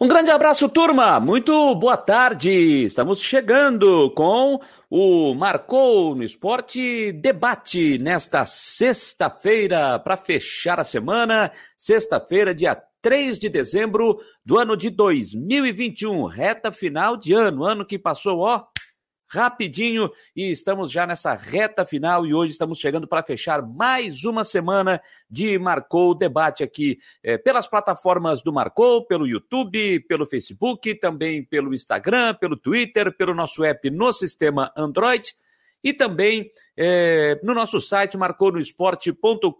Um grande abraço, turma. Muito boa tarde. Estamos chegando com o Marcou no Esporte Debate nesta sexta-feira para fechar a semana. Sexta-feira, dia 3 de dezembro do ano de 2021, reta final de ano, ano que passou, ó, rapidinho e estamos já nessa reta final e hoje estamos chegando para fechar mais uma semana de Marcou Debate aqui é, pelas plataformas do Marcou, pelo YouTube, pelo Facebook, também pelo Instagram, pelo Twitter, pelo nosso app no sistema Android e também é, no nosso site marconosport.com.br,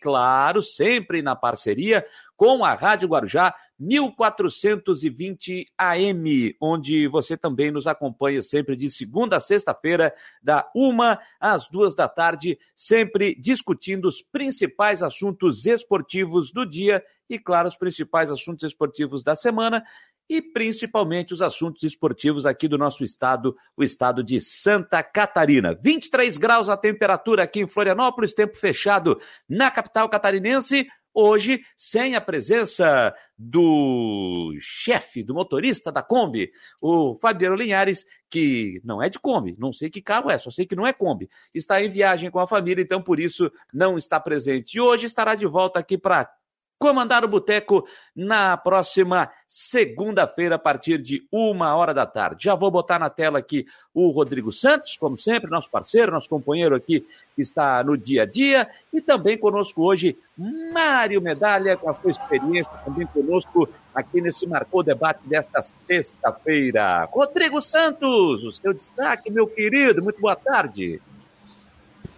claro, sempre na parceria com a Rádio Guarujá 1420 AM, onde você também nos acompanha sempre de segunda a sexta-feira, da uma às duas da tarde, sempre discutindo os principais assuntos esportivos do dia e, claro, os principais assuntos esportivos da semana e principalmente os assuntos esportivos aqui do nosso estado, o estado de Santa Catarina. 23 graus a temperatura aqui em Florianópolis, tempo fechado na capital catarinense. Hoje, sem a presença do chefe, do motorista da Kombi, o Fabiano Linhares, que não é de Kombi, não sei que carro é, só sei que não é Kombi. Está em viagem com a família, então por isso não está presente. E hoje estará de volta aqui para comandar o Boteco na próxima segunda-feira, a partir de uma hora da tarde. Já vou botar na tela aqui o Rodrigo Santos, como sempre, nosso parceiro, nosso companheiro aqui que está no dia a dia, e também conosco hoje Mário Medalha, com a sua experiência, também conosco aqui nesse Marcou Debate desta sexta-feira. Rodrigo Santos, o seu destaque, meu querido, muito boa tarde.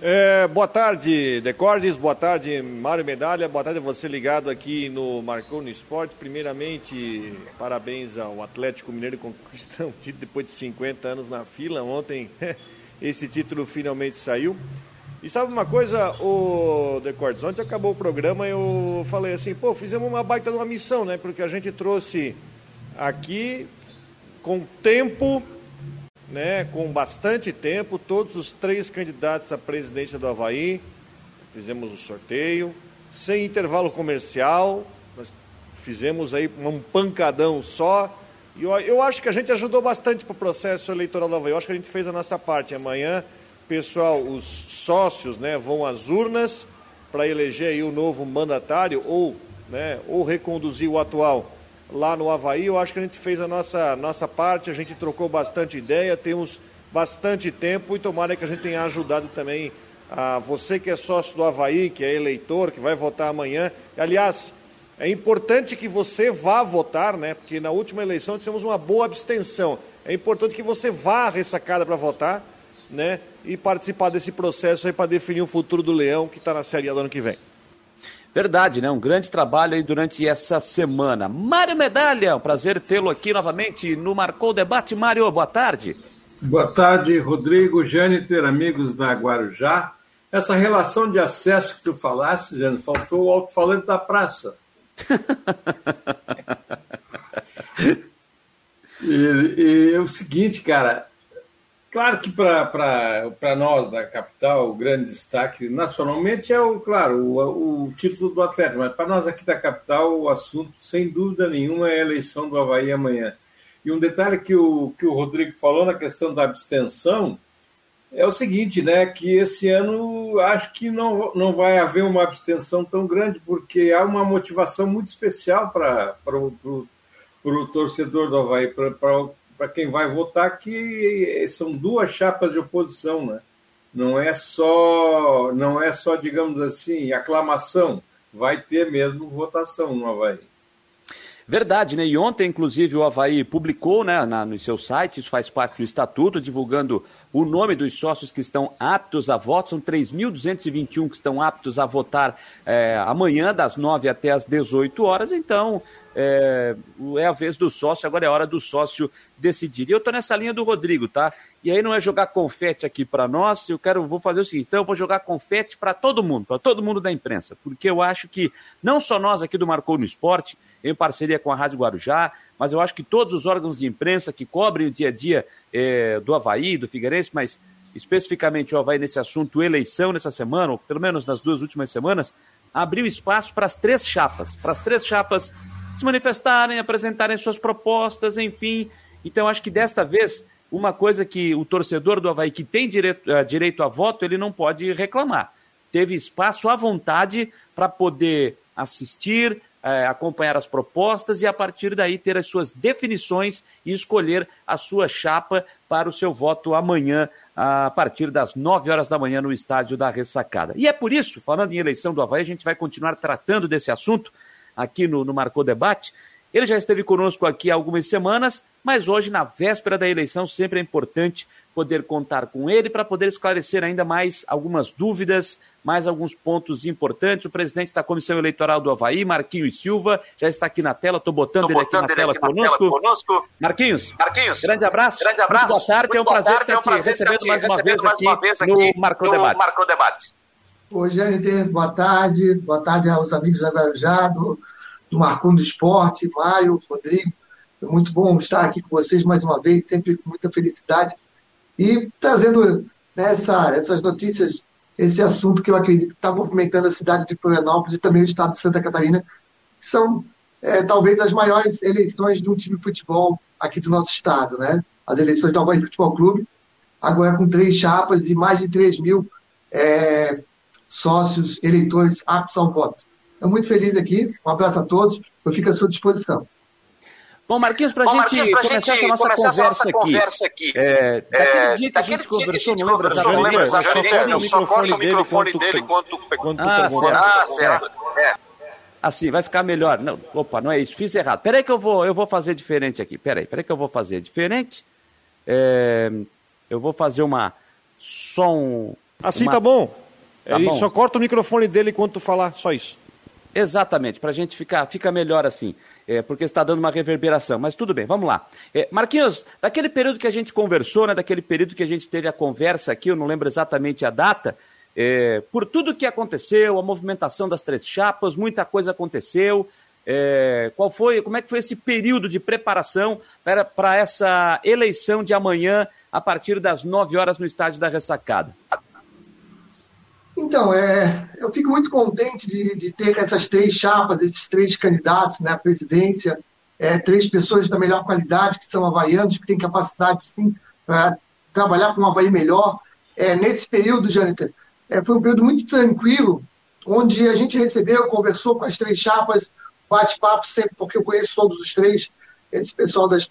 É, boa tarde, Decordes, boa tarde, Mário Medalha, boa tarde a você ligado aqui no Marcou no Esporte. Primeiramente, parabéns ao Atlético Mineiro conquistando um título depois de 50 anos na fila. Ontem esse título finalmente saiu. E sabe uma coisa, o Decordes, ontem acabou o programa eu falei assim, pô, fizemos uma baita de uma missão, né? Porque a gente trouxe aqui com tempo né, com bastante tempo, todos os três candidatos à presidência do Havaí. Fizemos o sorteio, sem intervalo comercial, nós fizemos aí um pancadão só. E eu, eu acho que a gente ajudou bastante para o processo eleitoral do Havaí. Eu acho que a gente fez a nossa parte. Amanhã, pessoal, os sócios né, vão às urnas para eleger aí o novo mandatário ou, né, ou reconduzir o atual lá no Havaí. Eu acho que a gente fez a nossa, nossa parte, a gente trocou bastante ideia, temos bastante tempo e tomara que a gente tenha ajudado também a você que é sócio do Havaí, que é eleitor, que vai votar amanhã. Aliás, é importante que você vá votar, né? Porque na última eleição tivemos uma boa abstenção. É importante que você vá à ressacada para votar, né? E participar desse processo aí para definir o futuro do Leão, que está na Série A do ano que vem. Verdade, né? Um grande trabalho aí durante essa semana. Mário Medalha, um prazer tê-lo aqui novamente no Marcou Debate. Mário, boa tarde. Boa tarde, Rodrigo, Jâniter, amigos da Guarujá. Essa relação de acesso que tu falaste, Jâniter, faltou o alto-falante da praça. e, e é o seguinte, cara, Claro que para nós da capital, o grande destaque nacionalmente é, o claro, o, o título do Atlético, mas para nós aqui da capital, o assunto, sem dúvida nenhuma, é a eleição do Havaí amanhã. E um detalhe que o, que o Rodrigo falou na questão da abstenção é o seguinte, né, que esse ano acho que não, não vai haver uma abstenção tão grande, porque há uma motivação muito especial para o torcedor do Havaí, para para quem vai votar que são duas chapas de oposição, né? Não é só, não é só, digamos assim, aclamação, vai ter mesmo votação no Havaí. Verdade, né? E ontem, inclusive, o Havaí publicou né, na, no seu site, isso faz parte do estatuto, divulgando o nome dos sócios que estão aptos a voto. São 3.221 que estão aptos a votar é, amanhã, das 9 até as 18 horas. Então, é, é a vez do sócio, agora é a hora do sócio decidir. E eu tô nessa linha do Rodrigo, tá? E aí não é jogar confete aqui para nós, eu quero, vou fazer o seguinte, então eu vou jogar confete para todo mundo, para todo mundo da imprensa, porque eu acho que não só nós aqui do Marcou no Esporte, em parceria com a Rádio Guarujá, mas eu acho que todos os órgãos de imprensa que cobrem o dia a dia é, do Havaí, do Figueirense, mas especificamente o Havaí nesse assunto eleição nessa semana, ou pelo menos nas duas últimas semanas, abriu espaço para as três chapas, para as três chapas se manifestarem, apresentarem suas propostas, enfim. Então, acho que desta vez, uma coisa que o torcedor do Havaí, que tem direito, uh, direito a voto, ele não pode reclamar. Teve espaço à vontade para poder assistir, é, acompanhar as propostas e, a partir daí, ter as suas definições e escolher a sua chapa para o seu voto amanhã, a partir das 9 horas da manhã, no estádio da Ressacada. E é por isso, falando em eleição do Havaí, a gente vai continuar tratando desse assunto aqui no, no Marcou Debate. Ele já esteve conosco aqui há algumas semanas, mas hoje, na véspera da eleição, sempre é importante poder contar com ele para poder esclarecer ainda mais algumas dúvidas, mais alguns pontos importantes. O presidente da Comissão Eleitoral do Havaí, Marquinhos Silva, já está aqui na tela, estou botando, Tô ele, botando aqui ele, aqui, na, tela, conosco. tela conosco. Marquinhos, Marquinhos, grande abraço. Grande abraço. Muito boa tarde, Muito é um prazer, é prazer estar te recebendo, mais, uma mais uma vez aqui no Marcou Debate. Marcou Debate. Oi, gente, boa tarde. Boa tarde aos amigos da Guarujá, do, do Marcon do Esporte, Mário, Rodrigo. É muito bom estar aqui com vocês mais uma vez, sempre com muita felicidade. E trazendo nessa, essas notícias, esse assunto que eu acredito que está movimentando a cidade de Florianópolis e também o estado de Santa Catarina, que são é, talvez as maiores eleições de um time de futebol aqui do nosso estado, né? As eleições do Havaí Futebol Clube, agora com três chapas e mais de 3 mil é, sócios, eleitores aptos ao voto. Estou muito feliz aqui, um abraço a todos, eu fico à sua disposição. Bom, Marquinhos, para a gente começar essa nossa, conversa, nossa aqui, conversa aqui, é, daquele dia que a gente conversou, não lembro exatamente. Só corta o microfone dele quando, quando ah, certo. Ah, certo. É. Assim, vai ficar melhor. Não, opa, não é isso, fiz errado. Peraí que eu vou, eu vou fazer diferente aqui. Peraí, peraí que eu vou fazer diferente. É, eu vou fazer uma som. Assim uma... tá bom. Tá Ele bom. só corta o microfone dele enquanto tu falar, só isso. Exatamente, para a gente ficar fica melhor assim é, porque está dando uma reverberação. Mas tudo bem, vamos lá. É, Marquinhos, daquele período que a gente conversou, né, daquele período que a gente teve a conversa aqui, eu não lembro exatamente a data, é, por tudo que aconteceu, a movimentação das três chapas, muita coisa aconteceu. É, qual foi, como é que foi esse período de preparação para essa eleição de amanhã, a partir das 9 horas no estádio da Ressacada? Então, é, eu fico muito contente de, de ter essas três chapas, esses três candidatos né, à presidência, é, três pessoas da melhor qualidade, que são havaianos, que têm capacidade, sim, para trabalhar com um Havaí melhor. É, nesse período, Jâniter, é, foi um período muito tranquilo, onde a gente recebeu, conversou com as três chapas, bate-papo sempre, porque eu conheço todos os três, esse pessoal das,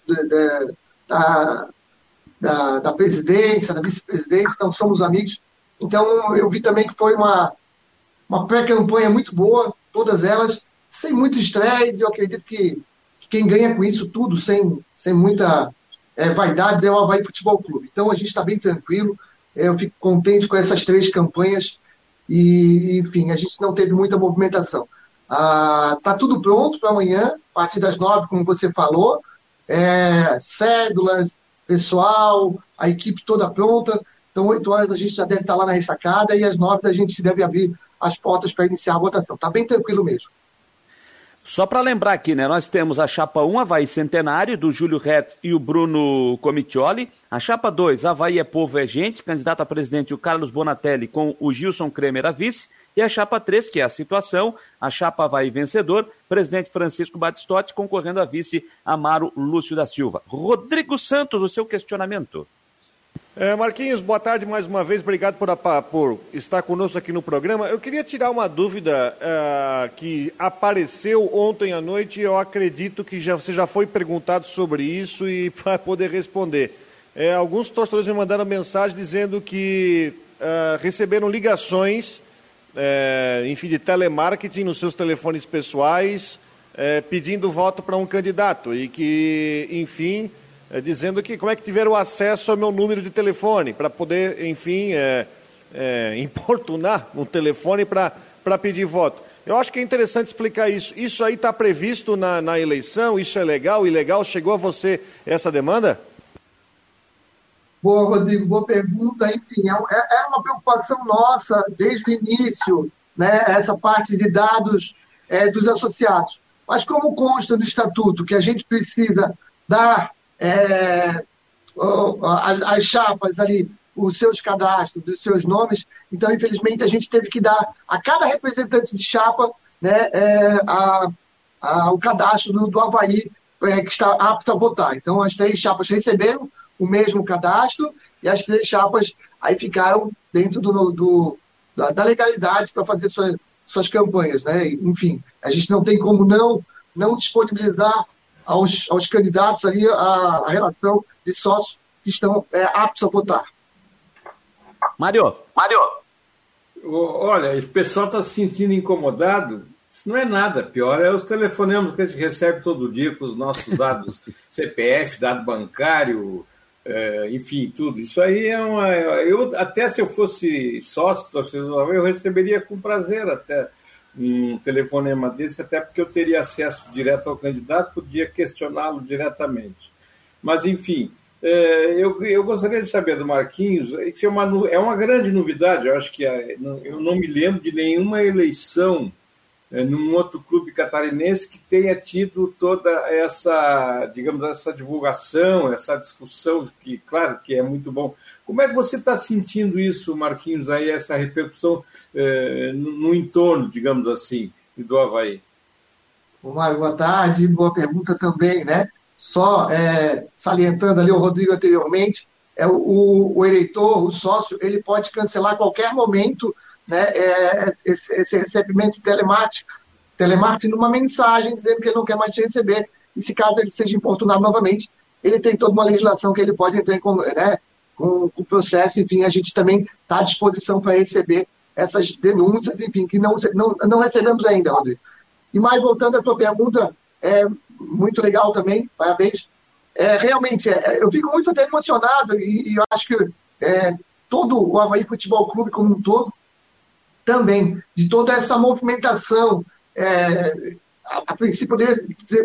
da, da, da, presidência, da vice-presidência, então somos amigos. Então, eu vi também que foi uma, uma pré-campanha muito boa, todas elas, sem muito estresse. Eu acredito que, que, quem ganha com isso tudo, sem, sem muita é, vaidade, é o Havaí Futebol Clube. Então, a gente está bem tranquilo. Eu fico contente com essas três campanhas e, enfim, a gente não teve muita movimentação. Ah, tá tudo pronto para amanhã, a partir das nove, como você falou. É, cédulas, pessoal, a equipe toda pronta. Então, 8 horas a gente já deve estar lá na ressacada e às 9 a gente deve abrir as portas para iniciar a votação. Está bem tranquilo mesmo. Só para lembrar aqui, né? Nós temos a chapa 1, Havaí Centenário, do Júlio Retz e o Bruno Comitioli. A chapa 2, Havaí é Povo é Gente, candidato a presidente o Carlos Bonatelli com o Gilson Kremer a vice. E a chapa 3, que é a situação, a chapa Havaí vencedor, presidente Francisco Batistotti concorrendo a vice Amaro Lúcio da Silva. Rodrigo Santos, o seu questionamento. É, Marquinhos, boa tarde mais uma vez. Obrigado por, por, estar conosco aqui no programa. Eu queria tirar uma dúvida uh, que apareceu ontem à noite e eu acredito que já, você já foi perguntado sobre isso e para poder responder. É, alguns torcedores me mandaram mensagem dizendo que uh, receberam ligações, uh, enfim, de telemarketing nos seus telefones pessoais, pedindo voto para um candidato e que, enfim é, dizendo que como é que tiveram acesso ao meu número de telefone, para poder, enfim, é, é, importunar no telefone para pedir voto. Eu acho que é interessante explicar isso. Isso aí está previsto na, na eleição? Isso é legal, ilegal? Chegou a você essa demanda? Boa, Rodrigo, boa pergunta. Enfim, é, é, é uma preocupação nossa desde o início, né, essa parte de dados é, dos associados. Mas como consta no estatuto que a gente precisa dar é, as, as chapas ali, os seus cadastros, os seus nomes. Então, infelizmente, a gente teve que dar a cada representante de chapa né, é, a, a, o cadastro do, do Havaí é, que está apto a votar. Então, as três chapas receberam o mesmo cadastro e as três chapas aí ficaram dentro do, do da, da, legalidade para fazer suas, suas campanhas. Né? Enfim, a gente não tem como não, não disponibilizar aos, aos candidatos ali a, a relação de sócios que estão é, aptos a votar. Mário. Mário. Olha, o pessoal está se sentindo incomodado. Isso não é nada. Pior é os telefonemas que a gente recebe todo dia com os nossos dados CPF, dado bancário, é, enfim, tudo. Isso aí é uma. Eu, até se eu fosse sócio torcedor, eu receberia com prazer até um telefonema desse, até porque eu teria acesso direto ao candidato, podia questioná-lo diretamente. Mas, enfim, é, eu, eu gostaria de saber do Marquinhos, isso é uma, é uma grande novidade, eu acho que é, eu não me lembro de nenhuma eleição é, num outro clube catarinense que tenha tido toda essa, digamos, essa divulgação, essa discussão, que, claro, que é muito bom. Como é que você está sentindo isso, Marquinhos, aí, essa repercussão é, no, no, entorno, digamos assim, do Havaí? Mário, boa tarde, boa pergunta também, né? Só é, salientando ali o Rodrigo anteriormente, é, o, o, eleitor, o sócio, ele pode cancelar a qualquer momento né, é, esse, esse, recebimento telemático, telemarketing numa mensagem dizendo que ele não quer mais te receber. E se caso ele seja importunado novamente, ele tem toda uma legislação que ele pode entrar né, com o processo. Enfim, a gente também está à disposição para receber essas denúncias, enfim, que não, não, não recebemos ainda, Rodrigo. E mais voltando à tua pergunta, é, muito legal também, parabéns. É, realmente, é, eu fico muito até emocionado e, e eu acho que é, todo o Havaí Futebol Clube como um todo, também, de toda essa movimentação, é, a, princípio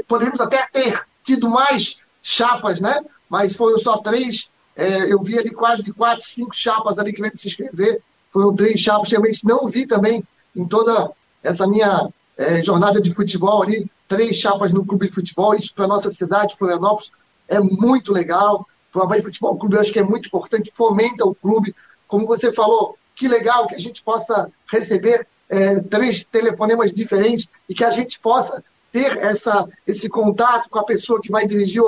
poderíamos até ter tido mais chapas, né? mas foram só três, é, eu vi ali quase de quatro, cinco chapas ali que vêm se inscrever, foram três chapas, realmente não vi também em toda essa minha é, jornada de futebol ali, três chapas no clube de futebol, isso para a nossa cidade, Florianópolis, é muito legal. O Havaí Futebol Clube eu acho que é muito importante, fomenta o clube. Como você falou, que legal que a gente possa receber é, três telefonemas diferentes e que a gente possa ter essa, esse contato com a pessoa que vai dirigir,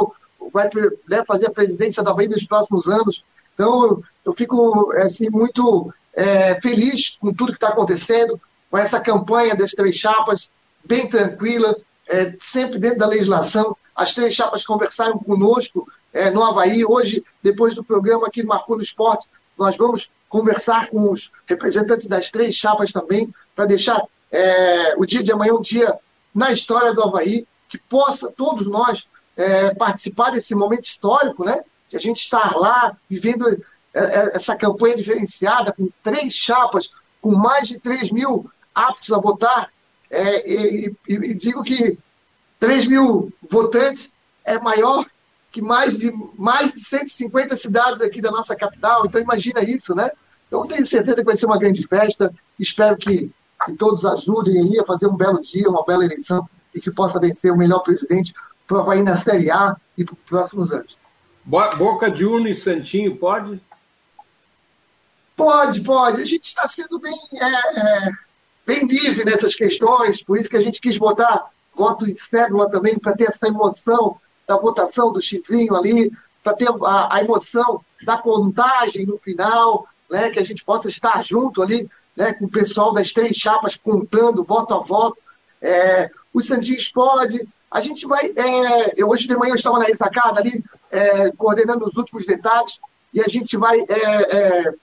vai né, fazer a presidência da Bahia nos próximos anos. Então, eu fico assim, muito é, feliz com tudo que está acontecendo, com essa campanha das três chapas, bem tranquila, é, sempre dentro da legislação. As três chapas conversaram conosco é, no Havaí. Hoje, depois do programa aqui Marcou no Esporte, nós vamos conversar com os representantes das três chapas também, para deixar é, o dia de amanhã um dia na história do Havaí, que possa todos nós é, participar desse momento histórico, né? De a gente estar lá, vivendo é, é, essa campanha diferenciada, com três chapas, com mais de 3 mil aptos a votar, é, e, e, e, digo que 3 mil votantes é maior que mais de, mais de 150 cidades aqui da nossa capital. Então, imagina isso, né? Então, tenho certeza que vai ser uma grande festa. Espero que, que todos ajudem aí a fazer um belo dia, uma bela eleição e que possa vencer o melhor presidente para o Havaí na Série A e para os próximos anos. Boca de Uno e Santinho, pode? Pode, pode. A gente está sendo bem é, é bem livre nessas questões, por isso que a gente quis botar voto de cédula também, para ter essa emoção da votação do xizinho ali, para ter a, a, emoção da contagem no final, né, que a gente possa estar junto ali né, com o pessoal das três chapas contando voto a voto. É, o Santinhos pode. A gente vai. É, eu, hoje de manhã eu estava na ressacada ali, é, coordenando os últimos detalhes, e a gente vai é, é,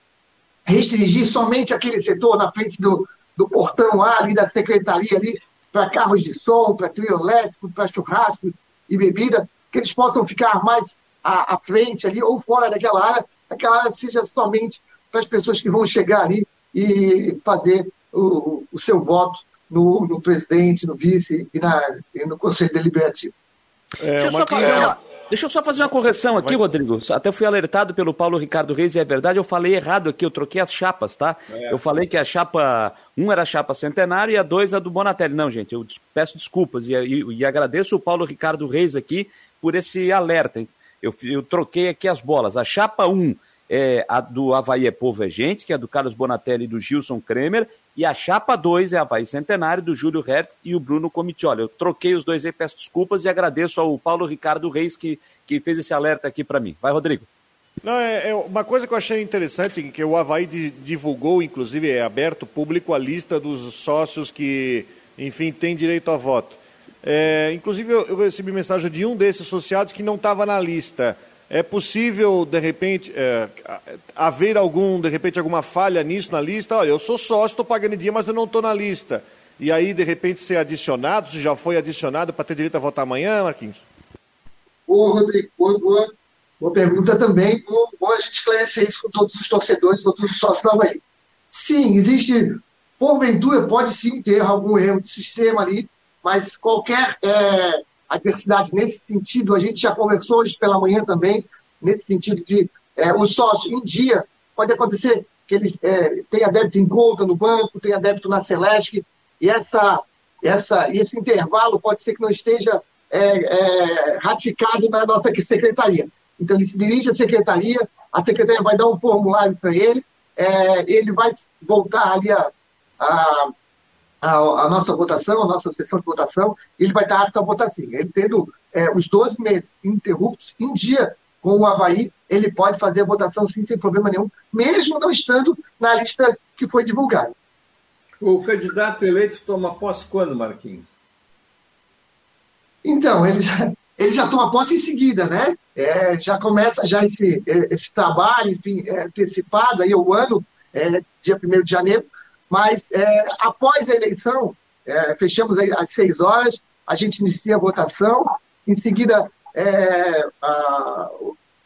restringir somente aquele setor na frente do, do portão lá, ali da secretaria ali, para carros de som, para trio elétrico, para churrasco e bebida, que eles possam ficar mais à, à, frente ali ou fora daquela área, aquela área seja somente para as pessoas que vão chegar ali e fazer o, o seu voto no, no, presidente, no vice e, na, e no conselho deliberativo. É, Deixa eu só fazer uma, Deixa eu só fazer uma correção aqui, Vai. Rodrigo. Até fui alertado pelo Paulo Ricardo Reis e é verdade, eu falei errado aqui, eu troquei as chapas, tá? É. Eu falei que a chapa 1 um era a chapa centenário e a 2 a do Bonatelli. Não, gente, eu peço desculpas e, e, e agradeço o Paulo Ricardo Reis aqui por esse alerta. Eu, eu troquei aqui as bolas. A chapa 1 um é, a do Havaí é Povo é Gente, que é do Carlos Bonatelli e do Gilson Kremer, e a chapa 2 é Havaí Centenário, do Júlio Hertz e o Bruno Comitioli. Eu troquei os dois aí, peço desculpas e agradeço ao Paulo Ricardo Reis que, que fez esse alerta aqui para mim. Vai, Rodrigo. Não, é, é, uma coisa que eu achei interessante, que o Havaí divulgou, inclusive é aberto público a lista dos sócios que, enfim, têm direito a voto. É, inclusive eu, eu, recebi mensagem de um desses associados que não estava na lista. É possível, de repente, é, haver algum, de repente, alguma falha nisso na lista? Olha, eu sou sócio, estou pagando em dia, mas eu não estou na lista. E aí, de repente, ser adicionado, se já foi adicionado para ter direito a votar amanhã, Marquinhos? Ô, Rodrigo, boa, boa, pergunta também. Bom, bom a gente esclarecer isso com todos os torcedores, todos os sócios do Havaí. Sim, existe, porventura, pode sim ter algum erro de sistema ali, mas qualquer é, adversidade nesse sentido. A gente já conversou hoje pela manhã também, nesse sentido de é, o sócio em dia, pode acontecer que ele é, tenha débito em conta no banco, tenha débito na Celeste, e essa, essa, esse intervalo pode ser que não esteja é, é, ratificado na nossa secretaria. Então, ele se dirige à secretaria, a secretaria vai dar um formulário para ele, é, ele vai voltar ali a, a a, a, nossa votação, a nossa sessão de votação, ele vai estar apto a votar sim. Ele tendo é, os 12 meses interruptos em dia com o Havaí, ele pode fazer a votação sim, sem problema nenhum, mesmo não estando na lista que foi divulgada. O candidato eleito toma posse quando, Marquinhos? Então, ele já, ele já toma posse em seguida, né? É, já começa já esse, é, esse trabalho, enfim, é, antecipado aí o ano, é, dia 1 de janeiro, mas é, após a eleição, é, fechamos às seis horas, a gente inicia a votação, em seguida é, a,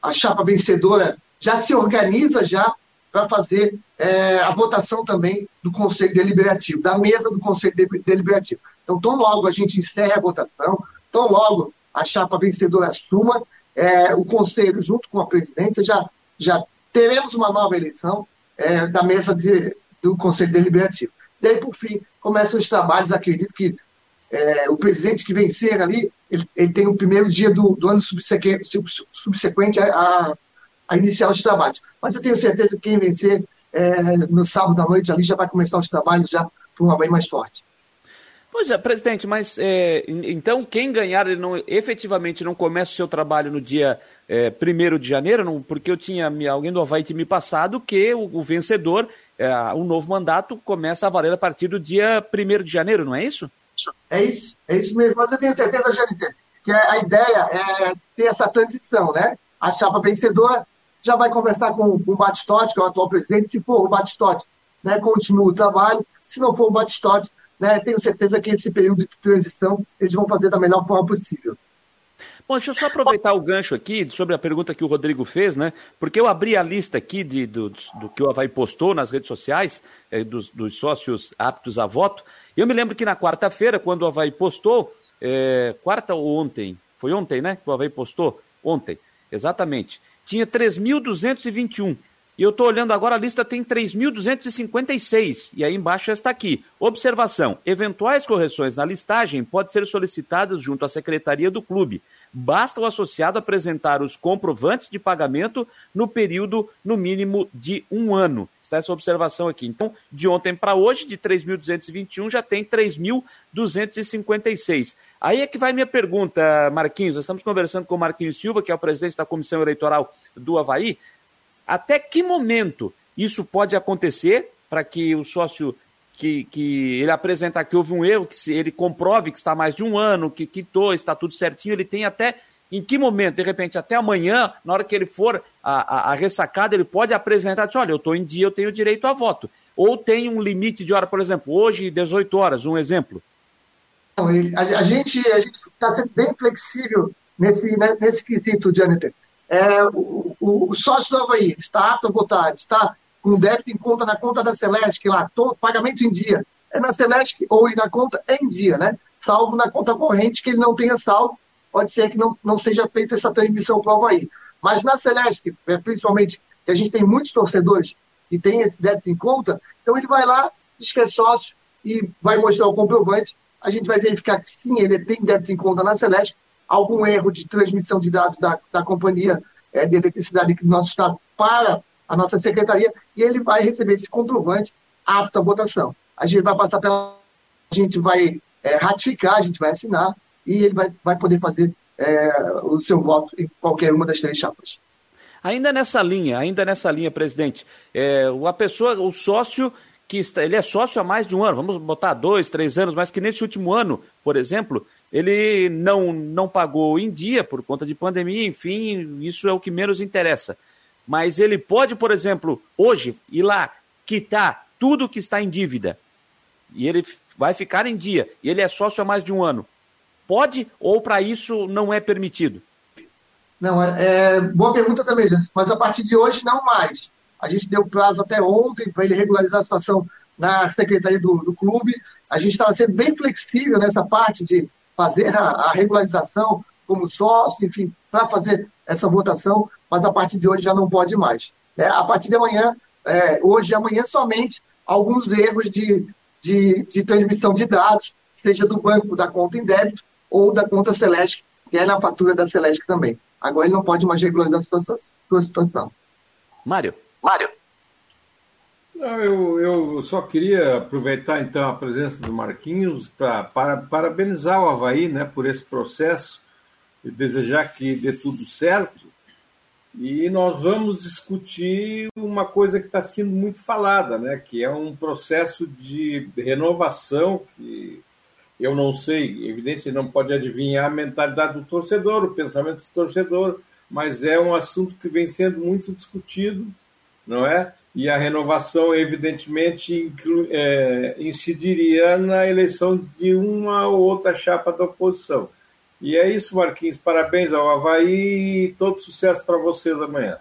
a, chapa vencedora já se organiza já para fazer é, a votação também do Conselho Deliberativo, da mesa do Conselho Deliberativo. Então, tão logo a gente encerra a votação, tão logo a chapa vencedora assuma, é, o Conselho, junto com a presidência, já, já teremos uma nova eleição é, da mesa do Conselho Deliberativo. Daí, por fim, começam os trabalhos. Acredito que é, o presidente que vencer ali, ele, ele, tem o primeiro dia do, do ano subsequente, subsequente a, a, a, iniciar os trabalhos. Mas eu tenho certeza que quem vencer é, no sábado à noite ali já vai começar os trabalhos já para uma bem mais forte. Pois é, presidente, mas é, então quem ganhar, ele não, efetivamente não começa o seu trabalho no dia é, 1 de janeiro, não, porque eu tinha alguém do Havaí me passado que o, o vencedor, é, o novo mandato, começa a valer a partir do dia 1 de janeiro, não é isso? É isso, é isso mesmo. Mas eu tenho certeza, Janiter, que a ideia é ter essa transição, né? A chapa vencedora já vai conversar com, com o Batistotti, que é o atual presidente, se for o Batistotti, né, continua o trabalho, se não for o Batistotti, né, tenho certeza que esse período de transição eles vão fazer da melhor forma possível. Bom, deixa eu só aproveitar o gancho aqui sobre a pergunta que o Rodrigo fez, né? Porque eu abri a lista aqui de, do, do que o Havaí postou nas redes sociais, é, dos, dos, sócios aptos a voto. Eu me lembro que na quarta-feira, quando o Havaí postou, é, quarta ou ontem? Foi ontem, né? Que o Havaí postou? Ontem, exatamente. Tinha 3.221. E eu estou olhando agora, a lista tem 3.256. E aí embaixo está aqui. Observação: eventuais correções na listagem podem ser solicitadas junto à secretaria do clube. Basta o associado apresentar os comprovantes de pagamento no período, no mínimo, de um ano. Está essa observação aqui. Então, de ontem para hoje, de 3.221, já tem 3.256. Aí é que vai minha pergunta, Marquinhos. Nós estamos conversando com o Marquinhos Silva, que é o presidente da Comissão Eleitoral do Havaí. Até que momento isso pode acontecer para que o sócio que, que ele apresentar que houve um erro, que ele comprove que está mais de um ano, que quitou, está tudo certinho, ele tem até em que momento, de repente, até amanhã, na hora que ele for a, a, a ressacada, ele pode apresentar, diz, olha, eu estou em dia, eu tenho direito a voto. Ou tem um limite de hora, por exemplo, hoje, 18 horas, um exemplo. A, a gente está sendo bem flexível nesse, né, nesse quesito, Janiter. É, o, o, o, sócio do Havaí está apto a votar, está com débito em conta na conta da Celeste, lá, todo, pagamento em dia. É na Celeste ou na conta em dia, né? Salvo na conta corrente que ele não tenha salvo, pode ser que não, não seja feita essa transmissão para o Havaí. Mas na Celeste, é, principalmente, que a gente tem muitos torcedores que tem esse débito em conta, então ele vai lá, diz que é sócio e vai mostrar o comprovante. A gente vai verificar que sim, ele tem débito em conta na Celeste, algum erro de transmissão de dados da, da companhia é, de eletricidade do nosso estado para a nossa secretaria e ele vai receber esse comprovante apto à votação. A gente vai passar pela. A gente vai é, ratificar, a gente vai assinar e ele vai, vai poder fazer é, o seu voto em qualquer uma das três chapas. Ainda nessa linha, ainda nessa linha, presidente, é, a pessoa, o sócio que está, ele é sócio há mais de um ano, vamos botar dois, três anos, mas que nesse último ano, por exemplo, ele não, não pagou em dia por conta de pandemia, enfim, isso é o que menos interessa. Mas ele pode, por exemplo, hoje ir lá quitar tudo que está em dívida e ele vai ficar em dia e ele é sócio há mais de um ano. Pode ou para isso não é permitido? Não, é, é, boa pergunta também, gente. Mas a partir de hoje não mais. A gente deu prazo até ontem para ele regularizar a situação na secretaria do, do clube. A gente estava sendo bem flexível nessa parte de fazer a, a regularização como sócio, enfim, para fazer essa votação, mas a partir de hoje já não pode mais. É, a partir de amanhã, é, hoje e amanhã, somente alguns erros de, de, de transmissão de dados, seja do banco da conta em débito ou da conta Celeste, que é na fatura da Celeste também. Agora ele não pode mais regularizar a situação. Mário. Mário. Não, eu, eu só queria aproveitar então a presença do Marquinhos pra, para parabenizar o Havaí né, por esse processo e desejar que dê tudo certo. E nós vamos discutir uma coisa que está sendo muito falada, né, que é um processo de renovação que eu não sei, evidente, não pode adivinhar a mentalidade do torcedor, o pensamento do torcedor, mas é um assunto que vem sendo muito discutido não é? E a renovação, evidentemente, inclu, é, incidiria na eleição de uma ou outra chapa da oposição. E é isso, Marquinhos. Parabéns ao Havaí e todo sucesso para vocês amanhã.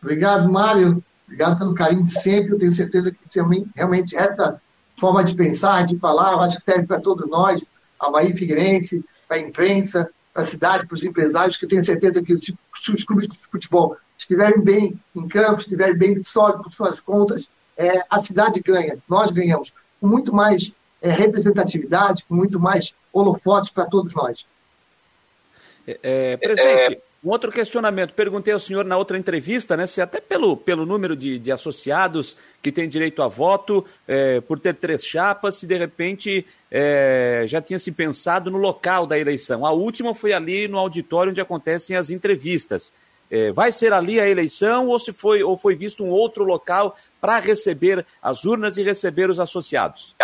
Obrigado, Mário. Obrigado pelo carinho de sempre. Eu tenho certeza que realmente essa forma de pensar, de falar, acho que serve para todos nós, Havaí Figueirense, para a imprensa, para a cidade, para os empresários, que eu tenho certeza que os clubes de futebol estiverem bem em campo, estiverem bem sólidos com suas contas, é, a cidade ganha, nós ganhamos, com muito mais é, representatividade, com muito mais holofotes para todos nós. É, é presidente, é. um outro questionamento. Perguntei ao senhor na outra entrevista, né, se até pelo, pelo número de, de associados que têm direito a voto, é, por ter três chapas, se de repente é, já tinha se pensado no local da eleição. A última foi ali no auditório onde acontecem as entrevistas. É, vai ser ali a eleição ou se foi ou foi visto um outro local para receber as urnas e receber os associados?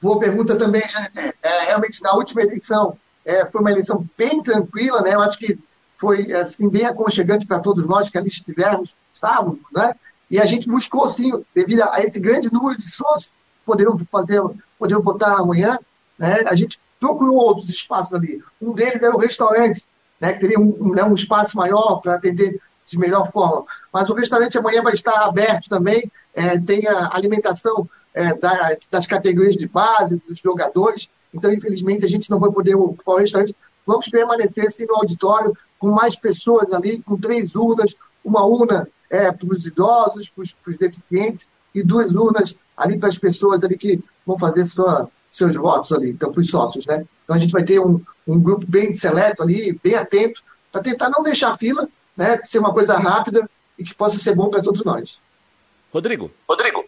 Boa pergunta também, é, é, realmente na última eleição é, foi uma eleição bem tranquila, né? Eu acho que foi assim bem aconchegante para todos nós que ali estivemos, estávamos, né? E a gente buscou sim, devido a esse grande número de sócios poderiam fazer, poderiam votar amanhã, né? A gente procurou outros espaços ali. Um deles era o restaurante né, que teria um, né, um espaço maior para atender de melhor forma. Mas o restaurante amanhã vai estar aberto também, é, tem a alimentação é, da, das categorias de base, dos jogadores, então, infelizmente, a gente não vai poder ocupar o restaurante. Vamos permanecer assim, no auditório, com mais pessoas ali, com três urnas, uma urna é, para os idosos, para os deficientes, e duas urnas ali para as pessoas ali que vão fazer sua, seus votos ali, então para os sócios, né? Então a gente vai ter um, um grupo bem seleto ali, bem atento, para tentar não deixar fila, né? Ser uma coisa rápida e que possa ser bom para todos nós. Rodrigo. Rodrigo.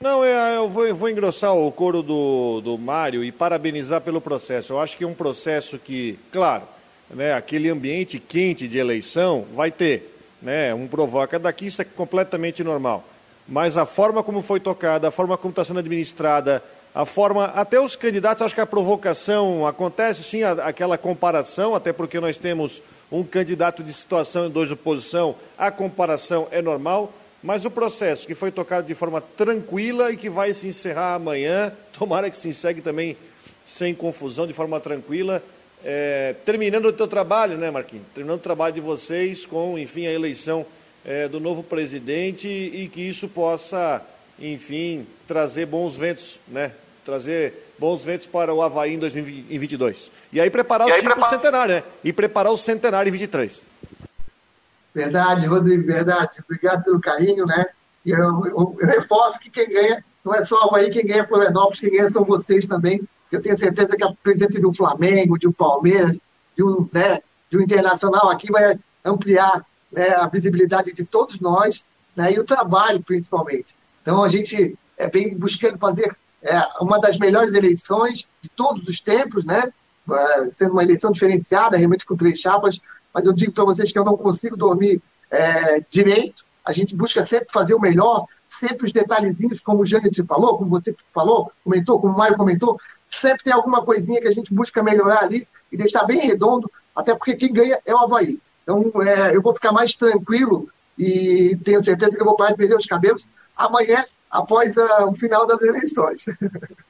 Não, é, eu vou, eu vou engrossar o coro do, do Mário e parabenizar pelo processo. Eu acho que é um processo que, claro, né, aquele ambiente quente de eleição vai ter, né, um provoca daqui, isso é completamente normal. Mas a forma como foi tocada, a forma como está sendo administrada, a forma, até os candidatos, acho que a provocação acontece sim, a, aquela comparação, até porque nós temos um candidato de situação e dois de oposição, a comparação é normal, mas o processo que foi tocado de forma tranquila e que vai se encerrar amanhã, tomara que se encerre também sem confusão, de forma tranquila, é, terminando o teu trabalho, né, Marquinhos? Terminando o trabalho de vocês com, enfim, a eleição é, do novo presidente e que isso possa, enfim, trazer bons ventos, né, trazer bons ventos para o Havaí em 2022. E aí preparar e o time para o centenário, né? E preparar o centenário em 23. Verdade, Rodrigo, verdade. Obrigado pelo carinho, né? E eu, eu, eu reforço que quem ganha não é só o Havaí, quem ganha é Florianópolis, quem ganha são vocês também. Eu tenho certeza que a presença de um Flamengo, de um Palmeiras, de um, né, de um Internacional aqui vai ampliar né, a visibilidade de todos nós né, e o trabalho, principalmente. Então, a gente é, vem buscando fazer é, uma das melhores eleições de todos os tempos, né? É, sendo uma eleição diferenciada, realmente com três chapas, mas eu digo para vocês que eu não consigo dormir é, direito. A gente busca sempre fazer o melhor, sempre os detalhezinhos, como o Janet falou, como você falou, comentou, como o Mário comentou, sempre tem alguma coisinha que a gente busca melhorar ali e deixar bem redondo, até porque quem ganha é o Havaí. Então, é, eu vou ficar mais tranquilo e tenho certeza que eu vou parar de perder os cabelos amanhã, após uh, o final das eleições.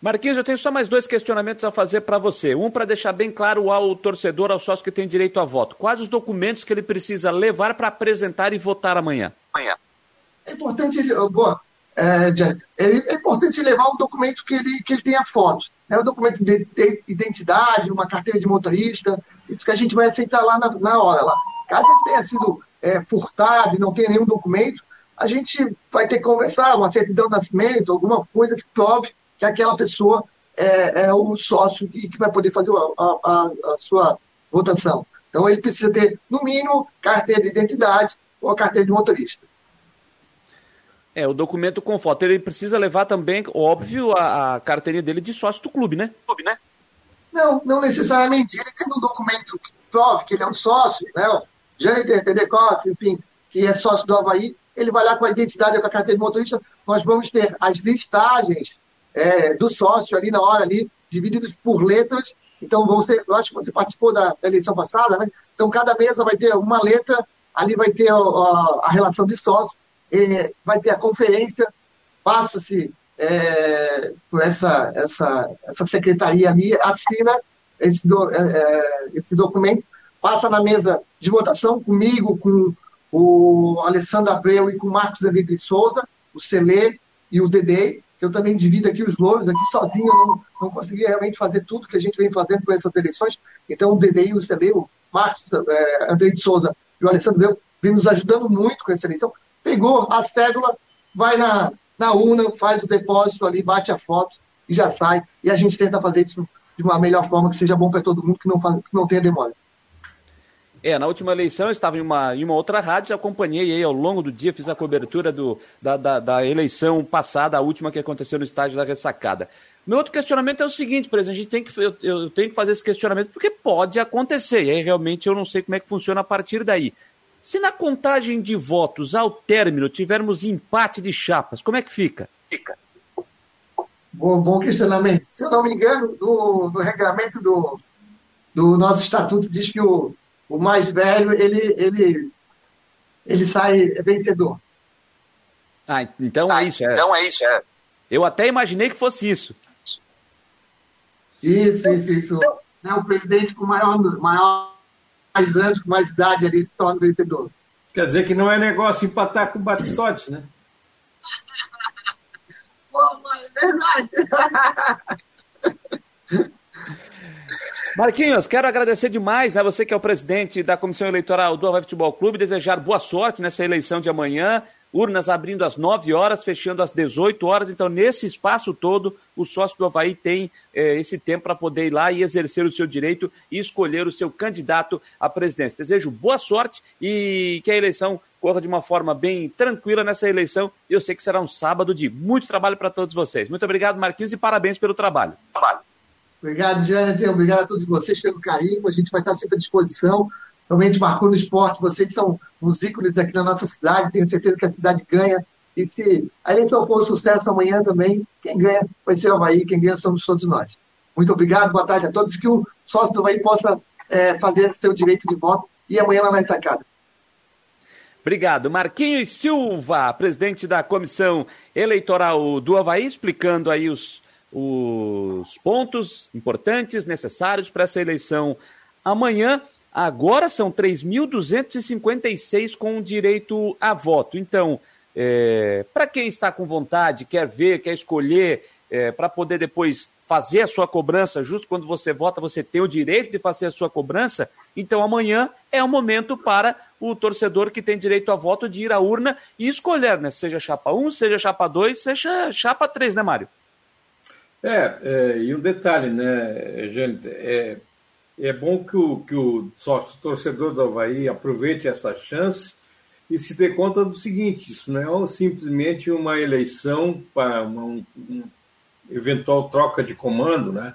Marquinhos, eu tenho só mais dois questionamentos a fazer para você. Um para deixar bem claro ao torcedor, ao sócio que tem direito a voto. Quais os documentos que ele precisa levar para apresentar e votar amanhã? Amanhã. É importante, boa, é, é, importante levar um documento que ele, que ele tenha foto. Né? Um documento de, identidade, uma carteira de motorista, isso que a gente vai aceitar lá na, na hora. Lá. Caso ele tenha sido é, furtado e não tenha nenhum documento, a gente vai ter que conversar, uma certidão de nascimento, alguma coisa que prove que aquela pessoa é, é o sócio que, que vai poder fazer a, a, a, sua votação. Então, ele precisa ter, no mínimo, carteira de identidade ou a carteira de motorista. É, o documento com foto. Ele precisa levar também, óbvio, a, a carteirinha dele de sócio do clube, né? Clube, né? Não, não necessariamente. Ele tem um documento que prove que ele é um sócio, né? Jâniter, Tedecox, enfim, que é sócio do Havaí, ele vai lá com a identidade com a carteira de motorista, nós vamos ter as listagens é, do sócio ali na hora, ali, divididos por letras. Então, ser, eu acho que você participou da, da eleição passada, né? Então, cada mesa vai ter uma letra, ali vai ter a, a, a relação de sócio, é, vai ter a conferência, passa-se é, por essa, essa, essa secretaria ali, assina esse, do, é, é, esse documento, passa na mesa de votação comigo, com o Alessandro Abreu e com o Marcos Henrique Souza, o Celê e o Dedei. Eu também divido aqui os louros, aqui sozinho eu não, não consegui realmente fazer tudo que a gente vem fazendo com essas eleições. Então o Dedei e o Celê, o Marcos é, Andrei de Souza e o Alessandro Abreu vem nos ajudando muito com essa eleição. Pegou a cédula, vai na, na urna, faz o depósito ali, bate a foto e já sai. E a gente tenta fazer isso de uma melhor forma, que seja bom para todo mundo, que não, que não tenha demora. É, na última eleição eu estava em uma, em uma outra rádio, acompanhei aí ao longo do dia, fiz a cobertura do, da, da, da, eleição passada, a última que aconteceu no estádio da ressacada. Meu outro questionamento é o seguinte, exemplo, a gente tem que, eu, eu tenho que fazer esse questionamento porque pode acontecer, e aí realmente eu não sei como é que funciona a partir daí. Se na contagem de votos ao término tivermos empate de chapas, como é que fica? Fica. Bom, bom questionamento. Se eu não me engano, no, no regramento do, do nosso estatuto diz que o, o mais velho, ele, ele, ele sai vencedor. Ah, então ah, é isso. É. Então é isso, é. Eu até imaginei que fosse isso. Isso, isso, isso. Né, o presidente com maior, maior mais anos, com mais idade ali, se torna vencedor. Quer dizer que não é negócio empatar com o Batistote, né? Pô, é verdade. Marquinhos, quero agradecer demais a você que é o presidente da Comissão Eleitoral do Havaí Futebol Clube, desejar boa sorte nessa eleição de amanhã. Urnas abrindo às 9 horas, fechando às 18 horas. Então, nesse espaço todo, o sócio do Havaí tem é, esse tempo para poder ir lá e exercer o seu direito e escolher o seu candidato à presidência. Desejo boa sorte e que a eleição corra de uma forma bem tranquila nessa eleição. Eu sei que será um sábado de muito trabalho para todos vocês. Muito obrigado, Marquinhos, e parabéns pelo trabalho. Trabalho. Obrigado, Jâniter. Obrigado a todos vocês pelo carinho. A gente vai estar sempre à disposição. Realmente marcou no esporte. Vocês são os ícones aqui na nossa cidade. Tenho certeza que a cidade ganha. E se a eleição for um sucesso amanhã também, quem ganha vai ser o Havaí. Quem ganha somos todos nós. Muito obrigado. Boa tarde a todos. Que o sócio do Havaí possa é, fazer seu direito de voto e amanhã lá na sacada. Obrigado. Marquinhos Silva, presidente da Comissão Eleitoral do Havaí, explicando aí os os pontos importantes necessários para essa eleição amanhã. Agora são 3.256 com direito a voto. Então, é, para quem está com vontade, quer ver, quer escolher, é, para poder depois fazer a sua cobrança, justo quando você vota, você tem o direito de fazer a sua cobrança. Então, amanhã é o momento para o torcedor que tem direito a voto de ir à urna e escolher, né? Seja chapa 1, seja chapa 2, seja chapa 3, né, Mário? É, é, e um detalhe, né, gente, é, é bom que o, que o sócio torcedor do Havaí aproveite essa chance e se dê conta do seguinte: isso não é simplesmente uma eleição para uma um, um eventual troca de comando, né?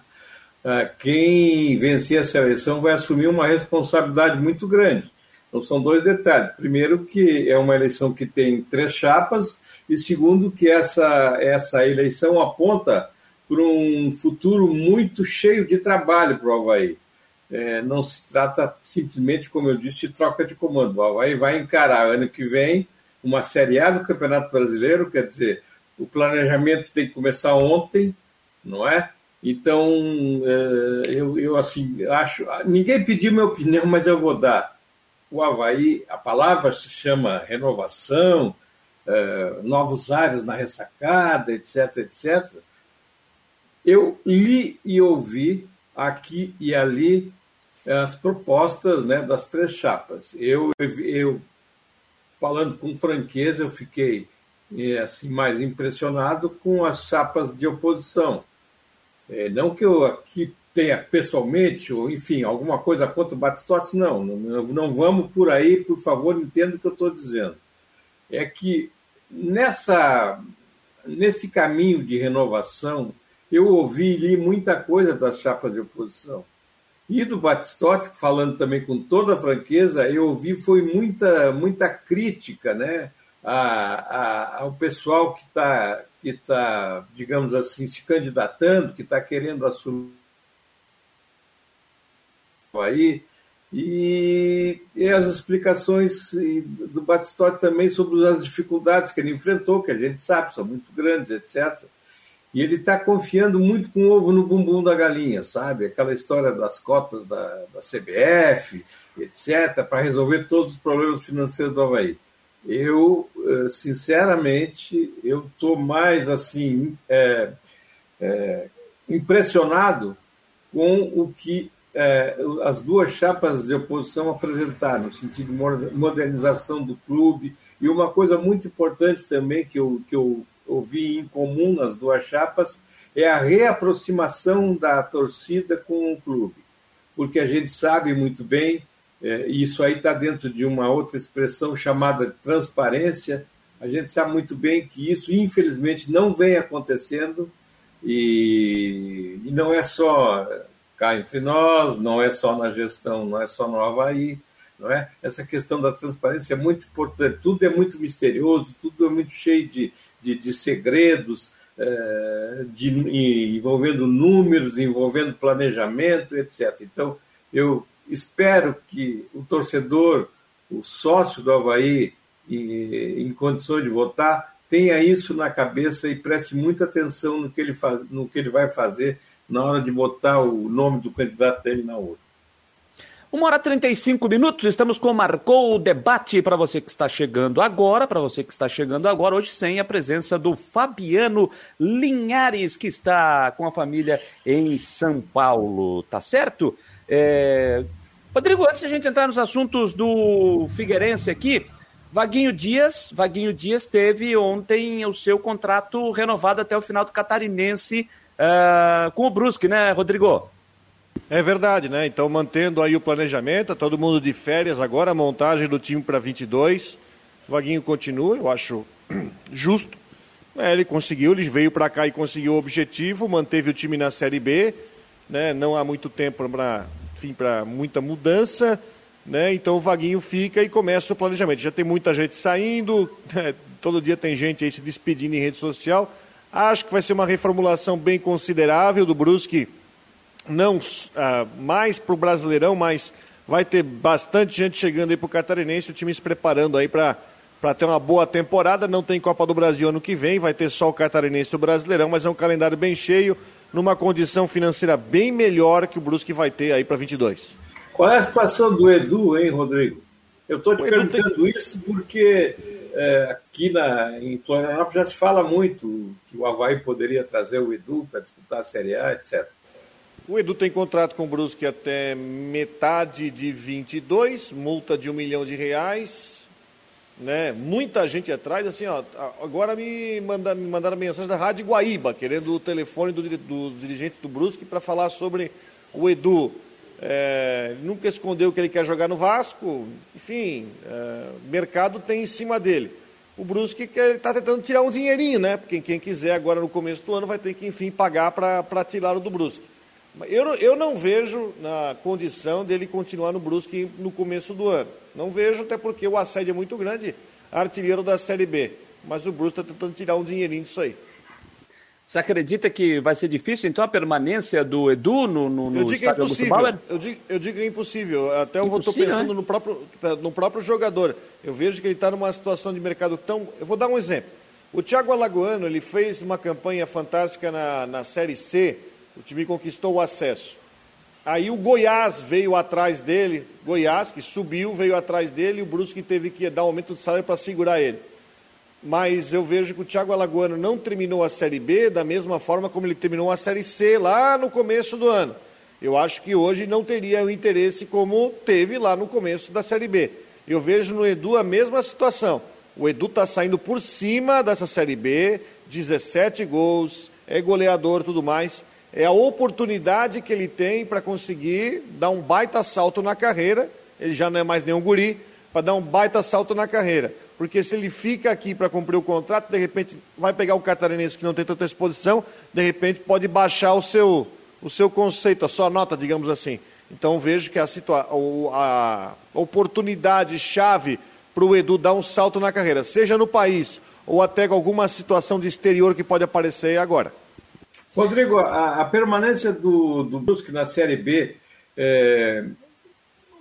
Ah, quem vencer essa eleição vai assumir uma responsabilidade muito grande. Então, são dois detalhes. Primeiro, que é uma eleição que tem três chapas, e segundo, que essa, essa eleição aponta para um futuro muito cheio de trabalho para o Havaí. É, não se trata simplesmente, como eu disse, de troca de comando. O Havaí vai encarar ano que vem uma Série A do Campeonato Brasileiro, quer dizer, o planejamento tem que começar ontem, não é? Então, é, eu, eu assim, acho. Ninguém pediu minha opinião, mas eu vou dar. O Havaí, a palavra se chama renovação, é, novos ares na ressacada, etc, etc. Eu li e ouvi aqui e ali as propostas né, das três chapas. Eu, eu, falando com franqueza, eu fiquei é, assim mais impressionado com as chapas de oposição. É, não que eu aqui tenha pessoalmente, ou enfim, alguma coisa contra o Batistotti, não, não. Não vamos por aí, por favor, entenda o que eu estou dizendo. É que nessa, nesse caminho de renovação, eu ouvi e li muita coisa das chapas de oposição. E do Batistotti, falando também com toda a franqueza, eu ouvi foi muita, muita crítica né, a, a, ao pessoal que está, que tá, digamos assim, se candidatando, que está querendo assumir aí, e, e, as explicações do Batistotti também sobre as dificuldades que ele enfrentou, que a gente sabe, são muito grandes, etc. E ele está confiando muito com o ovo no bumbum da galinha, sabe? Aquela história das cotas da, da CBF, etc., para resolver todos os problemas financeiros do Havaí. Eu, eh, sinceramente, eu estou mais assim é, é, impressionado com o que é, as duas chapas de oposição apresentaram, no sentido de modernização do clube, e uma coisa muito importante também que eu, que eu ouvi em comum nas duas chapas é a reaproximação da torcida com o clube. Porque a gente sabe muito bem, é, e isso aí está dentro de uma outra expressão chamada transparência, a gente sabe muito bem que isso, infelizmente, não vem acontecendo, e, e não é só cá entre nós, não é só na gestão, não é só no Havaí, não é? Essa questão da transparência é muito importante, tudo é muito misterioso, tudo é muito cheio de, de, de segredos, é, de, envolvendo números, envolvendo planejamento, etc. Então, eu espero que o torcedor, o sócio do Havaí, em, em condições de votar, tenha isso na cabeça e preste muita atenção no que ele, faz, no que ele vai fazer na hora de botar o nome do candidato dele na urna. Uma hora e 35 minutos, estamos com Marcou o Debate para você que está chegando agora, para você que está chegando agora, hoje sem a presença do Fabiano Linhares, que está com a família em São Paulo, tá certo? É... Rodrigo, antes de a gente entrar nos assuntos do Figueirense aqui, Vaguinho Dias, Vaguinho Dias teve ontem o seu contrato renovado até o final do Catarinense uh, com o Brusque, né, Rodrigo? É verdade, né? Então, mantendo aí o planejamento, todo mundo de férias agora, a montagem do time para 22. O Vaguinho continua, eu acho justo. É, ele conseguiu, ele veio para cá e conseguiu o objetivo, manteve o time na Série B, né? Não há muito tempo para muita mudança, né? Então o Vaguinho fica e começa o planejamento. Já tem muita gente saindo, né? todo dia tem gente aí se despedindo em rede social. Acho que vai ser uma reformulação bem considerável do Brusque não uh, mais para o Brasileirão, mas vai ter bastante gente chegando aí para o Catarinense, o time se preparando aí para para ter uma boa temporada. Não tem Copa do Brasil ano que vem, vai ter só o Catarinense e o Brasileirão, mas é um calendário bem cheio, numa condição financeira bem melhor que o Brusque vai ter aí para 22. Qual é a situação do Edu, hein, Rodrigo? Eu estou te perguntando tem... isso porque é, aqui na, em Florianópolis já se fala muito que o Havaí poderia trazer o Edu para disputar a Série A, etc. O Edu tem contrato com o Brusque até metade de 22, multa de um milhão de reais. Né? Muita gente atrás, assim, ó, agora me, manda, me mandaram mensagem da Rádio Guaíba, querendo o telefone do, do dirigente do Brusque para falar sobre o Edu. É, nunca escondeu que ele quer jogar no Vasco. Enfim, é, mercado tem em cima dele. O Brusque está tentando tirar um dinheirinho, né? Porque quem quiser agora no começo do ano vai ter que, enfim, pagar para tirar o do Brusque. Eu, eu não vejo na condição dele continuar no Brusque no começo do ano. Não vejo, até porque o assédio é muito grande, artilheiro da Série B. Mas o Brusque está tentando tirar um dinheirinho disso aí. Você acredita que vai ser difícil, então, a permanência do Edu no, no, eu digo é impossível. Eu digo, eu digo é impossível. Até eu estou pensando né? no, próprio, no próprio jogador. Eu vejo que ele está numa situação de mercado tão... Eu vou dar um exemplo. O Thiago Alagoano, ele fez uma campanha fantástica na, na Série C. O time conquistou o acesso. Aí o Goiás veio atrás dele. Goiás, que subiu, veio atrás dele. E o Brusque teve que dar um aumento de salário para segurar ele mas eu vejo que o Thiago Alagoano não terminou a Série B da mesma forma como ele terminou a Série C lá no começo do ano. Eu acho que hoje não teria o interesse como teve lá no começo da Série B. Eu vejo no Edu a mesma situação. O Edu está saindo por cima dessa Série B, 17 gols, é goleador tudo mais. É a oportunidade que ele tem para conseguir dar um baita salto na carreira. Ele já não é mais nenhum guri, para dar um baita salto na carreira porque se ele fica aqui para cumprir o contrato, de repente vai pegar o catarinense que não tem tanta exposição, de repente pode baixar o seu, o seu conceito, a sua nota, digamos assim. Então vejo que a, a oportunidade chave para o Edu dar um salto na carreira, seja no país ou até com alguma situação de exterior que pode aparecer agora. Rodrigo, a, a permanência do, do Brusque na Série B é,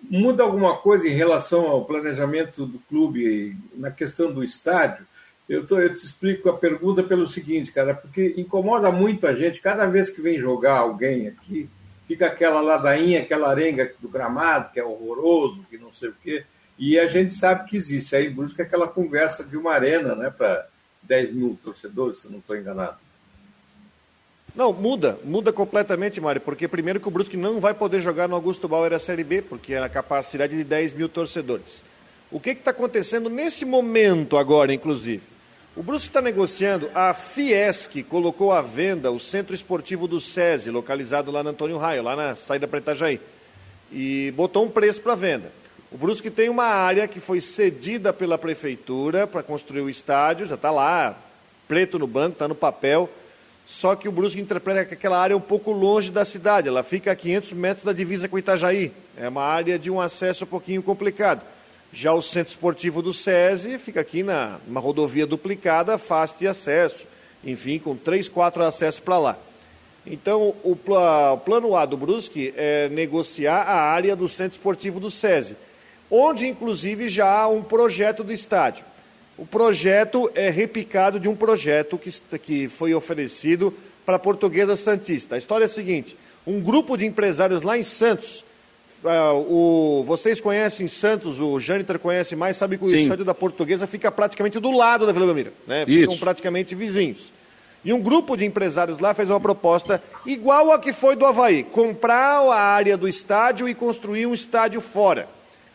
muda alguma coisa em relação ao planejamento do clube na questão do estádio? Eu, tô, eu te explico a pergunta pelo seguinte, cara, porque incomoda muito a gente, cada vez que vem jogar alguém aqui, fica aquela ladainha, aquela arenga do gramado, que é horroroso, que não sei o quê, e a gente sabe que existe aí busca aquela conversa de uma arena, né, para 10 mil torcedores, se não estou enganado. Não, muda, muda completamente, Mário, porque primeiro que o Brusque não vai poder jogar no Augusto Bauer a Série B, porque é a capacidade de 10 mil torcedores. O que está acontecendo nesse momento agora, inclusive? O Brusque está negociando, a Fiesc colocou à venda o Centro Esportivo do SESI, localizado lá no Antônio Raio, lá na saída para Itajaí, e botou um preço para venda. O Brusque tem uma área que foi cedida pela prefeitura para construir o estádio, já está lá, preto no banco, está no papel, só que o Brusque interpreta que aquela área é um pouco longe da cidade, ela fica a 500 metros da divisa com Itajaí. É uma área de um acesso um pouquinho complicado. Já o centro esportivo do SESI fica aqui na uma rodovia duplicada, fácil de acesso, enfim, com três, quatro acessos para lá. Então, o, o, plano A do Brusque é negociar a área do centro esportivo do SESI, onde inclusive já há um projeto do estádio. O projeto é repicado de um projeto que, que foi oferecido para a Portuguesa Santista. A história é a seguinte: um grupo de empresários lá em Santos, uh, o, vocês conhecem Santos, o Jâniter conhece mais, sabe que o Sim. estádio da Portuguesa fica praticamente do lado da Vila Belmiro, né? ficam Isso. praticamente vizinhos. E um grupo de empresários lá fez uma proposta igual a que foi do Havaí: comprar a área do estádio e construir um estádio fora.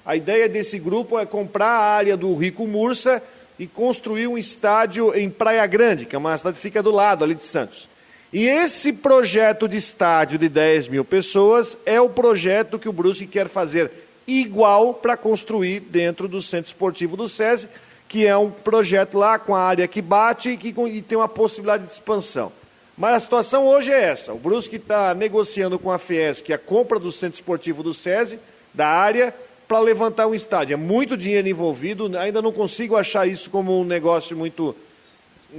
A ideia desse grupo é comprar a área do Rico Mursa e construiu um estádio em Praia Grande, que é uma cidade que fica do lado ali de Santos. E esse projeto de estádio de 10 mil pessoas é o projeto que o Brusque quer fazer igual para construir dentro do Centro Esportivo do SESI, que é um projeto lá com a área que bate e que e tem uma possibilidade de expansão. Mas a situação hoje é essa: o Brusque está negociando com a Fiesc a compra do Centro Esportivo do SESI, da área, para levantar um estádio. É muito dinheiro envolvido, ainda não consigo achar isso como um negócio muito,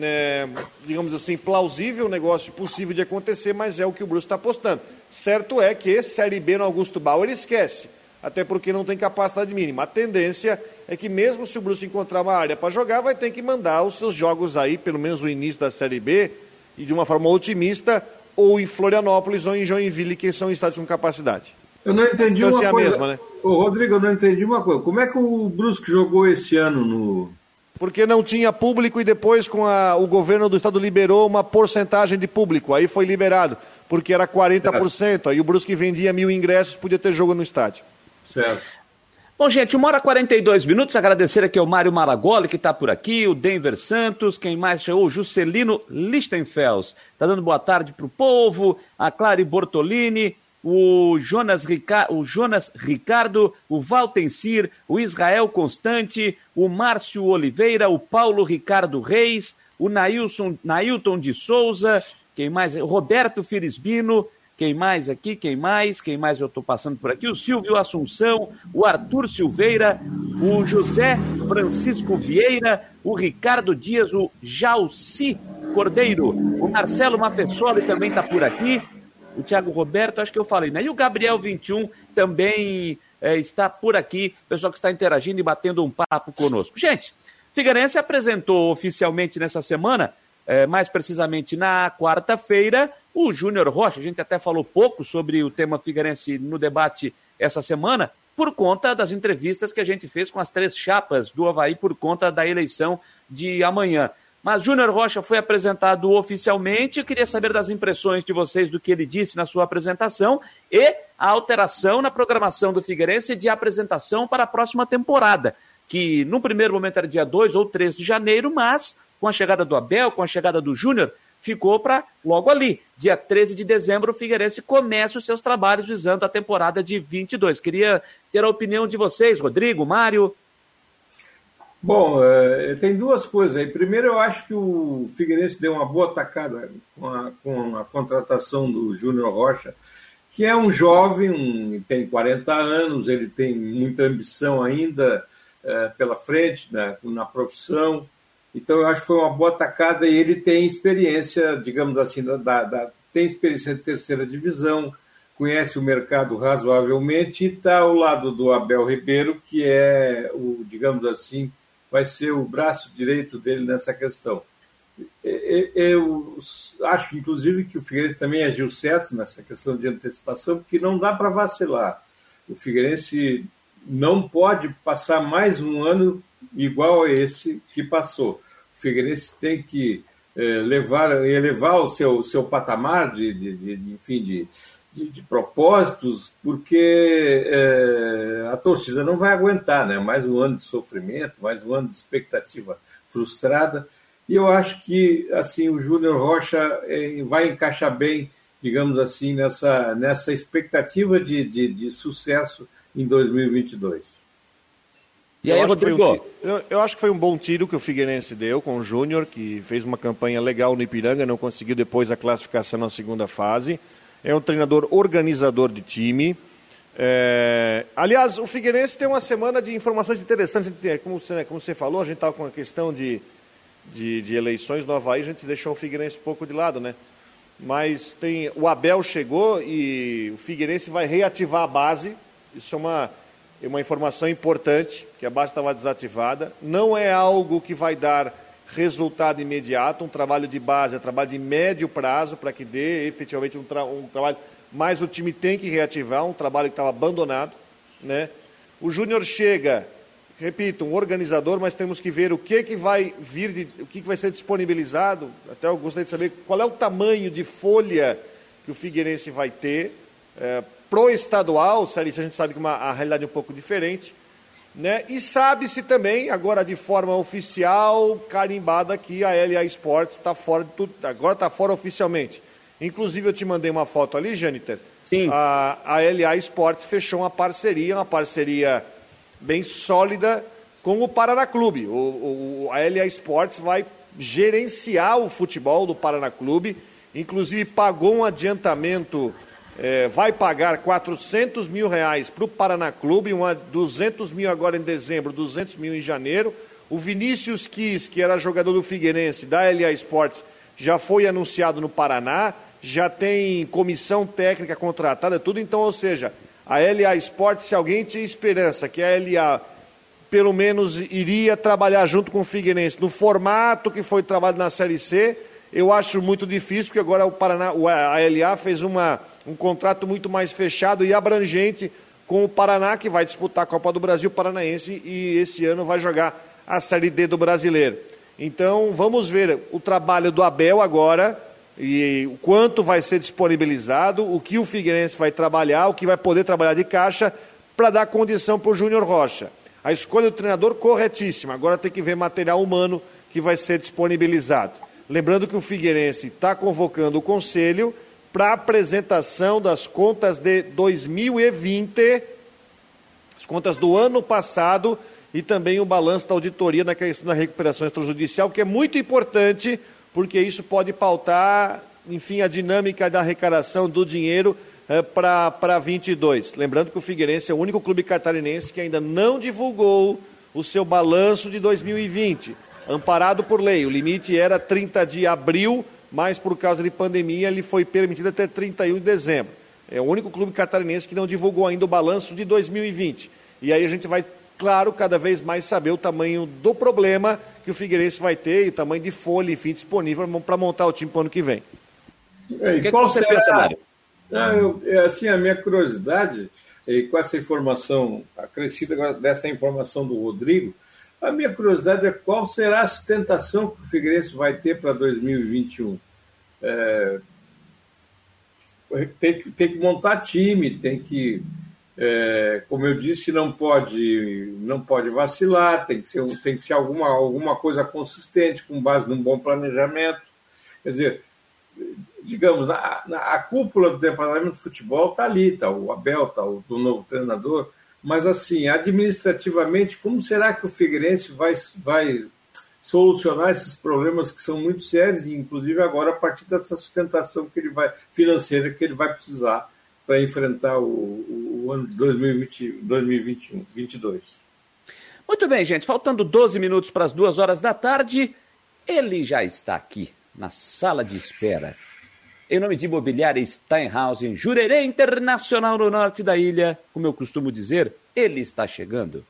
é, digamos assim, plausível, um negócio possível de acontecer, mas é o que o Bruce está apostando. Certo é que Série B no Augusto Bauer esquece, até porque não tem capacidade mínima. A tendência é que mesmo se o Bruce encontrar uma área para jogar, vai ter que mandar os seus jogos aí, pelo menos o início da Série B, e de uma forma otimista, ou em Florianópolis ou em Joinville, que são estádios com capacidade. Eu não entendi uma coisa. Mesma, né? Ô, Rodrigo, eu não entendi uma coisa. Como é que o Brusque jogou esse ano no. Porque não tinha público e depois com a, o governo do estado liberou uma porcentagem de público. Aí foi liberado, porque era 40%. Certo. Aí o Brusque vendia mil ingressos, podia ter jogo no estádio. Certo. Bom, gente, uma hora e 42 minutos. Agradecer aqui ao Mário Maragoli, que está por aqui, o Denver Santos, quem mais chegou? O Juscelino Lichtenfels. Está dando boa tarde para o povo, a Clary Bortolini, o Jonas, Rica... o Jonas Ricardo, o Valtencir, o Israel Constante, o Márcio Oliveira, o Paulo Ricardo Reis, o Nailson, Nailton de Souza, quem mais? Roberto Firisbino, quem mais aqui? Quem mais? Quem mais eu estou passando por aqui? O Silvio Assunção, o Arthur Silveira, o José Francisco Vieira, o Ricardo Dias, o Jalci Cordeiro, o Marcelo Mafessoli também está por aqui, o Thiago Roberto, acho que eu falei, né? E o Gabriel 21 também é, está por aqui, pessoal que está interagindo e batendo um papo conosco. Gente, Figueirense apresentou oficialmente nessa semana, é, mais precisamente na quarta-feira, o Júnior Rocha. A gente até falou pouco sobre o tema Figueirense no debate essa semana, por conta das entrevistas que a gente fez com as três chapas do Havaí por conta da eleição de amanhã. Mas Júnior Rocha foi apresentado oficialmente. Eu queria saber das impressões de vocês do que ele disse na sua apresentação e a alteração na programação do Figueirense de apresentação para a próxima temporada, que no primeiro momento era dia 2 ou 3 de janeiro, mas com a chegada do Abel, com a chegada do Júnior, ficou para logo ali. Dia 13 de dezembro, o Figueirense começa os seus trabalhos visando a temporada de 22. Queria ter a opinião de vocês, Rodrigo, Mário. Bom, é, tem duas coisas aí. Primeiro, eu acho que o Figueirense deu uma boa tacada com a, com a contratação do Júnior Rocha, que é um jovem, um, tem 40 anos, ele tem muita ambição ainda é, pela frente né, na profissão. Então, eu acho que foi uma boa tacada e ele tem experiência, digamos assim, da, da tem experiência de terceira divisão, conhece o mercado razoavelmente e está ao lado do Abel Ribeiro, que é o, digamos assim, vai ser o braço direito dele nessa questão. Eu acho, inclusive, que o Figueirense também agiu certo nessa questão de antecipação, porque não dá para vacilar. O Figueirense não pode passar mais um ano igual a esse que passou. O Figueirense tem que eh, levar, elevar o seu, seu patamar de, de, de enfim, de, de, de propósitos, porque é, a torcida não vai aguentar, né? Mais um ano de sofrimento, mais um ano de expectativa frustrada. E eu acho que assim o Júnior Rocha é, vai encaixar bem, digamos assim, nessa, nessa expectativa de, de, de sucesso em 2022. E aí, eu Rodrigo? Um, eu, eu, acho que foi um bom tiro que o Figueirense deu com o Júnior, que fez uma campanha legal no Ipiranga, não conseguiu depois a classificação na segunda fase é um treinador organizador de time. É... Aliás, o Figueirense tem uma semana de informações interessantes. Como você, como você falou, a gente estava com a questão de, de, de, eleições no Havaí, a gente deixou o Figueirense um pouco de lado, né? Mas tem o Abel chegou e o Figueirense vai reativar a base. Isso é uma, é uma informação importante, que a base estava desativada. Não é algo que vai dar resultado imediato, um trabalho de base, é trabalho de médio prazo para que dê efetivamente um, tra um, trabalho, mas o time tem que reativar, um trabalho que estava abandonado. Né? O Júnior chega, repito, um organizador, mas temos que ver o que, que vai vir, de, o que, que vai ser disponibilizado. Até eu gostaria de saber qual é o tamanho de folha que o Figueirense vai ter. É, pro estadual, Série a gente sabe que uma, a realidade é um pouco diferente. Né? E sabe-se também, agora de forma oficial, carimbada, que a LA Sports está fora de tudo, agora está fora oficialmente. Inclusive, eu te mandei uma foto ali, Janiter. Sim. A, a LA Sports fechou uma parceria, uma parceria bem sólida com o Paraná Clube. O, o, a LA Sports vai gerenciar o futebol do Paraná Clube, inclusive pagou um adiantamento é, vai pagar 400 mil reais para o Paraná Clube, uma, 200 mil agora em dezembro, 200 mil em janeiro. O Vinícius Quis, que era jogador do Figueirense, da LA Sports, já foi anunciado no Paraná, já tem comissão técnica contratada, tudo. Então, ou seja, a LA Sports, se alguém tinha esperança que a LA pelo menos iria trabalhar junto com o Figueirense no formato que foi trabalhado na Série C, eu acho muito difícil, porque agora o Paraná, a LA fez uma um contrato muito mais fechado e abrangente com o Paraná, que vai disputar a Copa do Brasil Paranaense e esse ano vai jogar a Série D do Brasileiro. Então, vamos ver o trabalho do Abel agora e o quanto vai ser disponibilizado, o que o Figueirense vai trabalhar, o que vai poder trabalhar de caixa para dar condição para o Júnior Rocha. A escolha do treinador corretíssima. Agora tem que ver material humano que vai ser disponibilizado. Lembrando que o Figueirense está convocando o conselho para apresentação das contas de 2020, as contas do ano passado e também o balanço da auditoria na questão da recuperação extrajudicial, que é muito importante, porque isso pode pautar, enfim, a dinâmica da arrecadação do dinheiro eh, para 22. Lembrando que o Figueirense é o único clube catarinense que ainda não divulgou o seu balanço de 2020, amparado por lei. O limite era 30 de abril, mas por causa de pandemia ele foi permitido até 31 de dezembro. É o único clube catarinense que não divulgou ainda o balanço de 2020. E aí a gente vai, claro, cada vez mais saber o tamanho do problema que o Figueirense vai ter e o tamanho de folha, enfim, disponível para montar o time para o ano que vem. E, que qual que você será? pensa, Mário? Ah, eu, é assim, a minha curiosidade, e com essa informação acrescida dessa informação do Rodrigo, a minha curiosidade é qual será a sustentação que o Figueirense vai ter para 2021. É, tem, que, tem que montar time, tem que, é, como eu disse, não pode, não pode vacilar, tem que ser, tem que ser alguma, alguma coisa consistente, com base num bom planejamento. Quer dizer, digamos, a, a cúpula do departamento de futebol está ali, está o Abel, está o do novo treinador, mas assim, administrativamente, como será que o Figueirense vai, vai solucionar esses problemas que são muito sérios, inclusive agora a partir dessa sustentação que ele vai, financeira que ele vai precisar para enfrentar o, o, o, ano de 2020, 2021, 2022. Muito bem, gente, faltando 12 minutos para as duas horas da tarde, ele já está aqui na sala de espera em nome de Imobiliária Steinhausen, Jurerê Internacional no norte da ilha. Como eu costumo dizer, ele está chegando.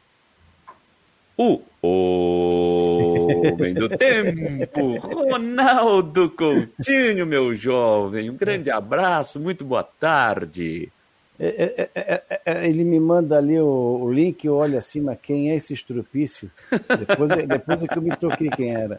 O homem do tempo, Ronaldo Coutinho, meu jovem. Um grande abraço, muito boa tarde. É, é, é, ele me manda ali o, o, link, assim, mas quem é esse estrupício? Depois, depois é que eu me toquei quem era.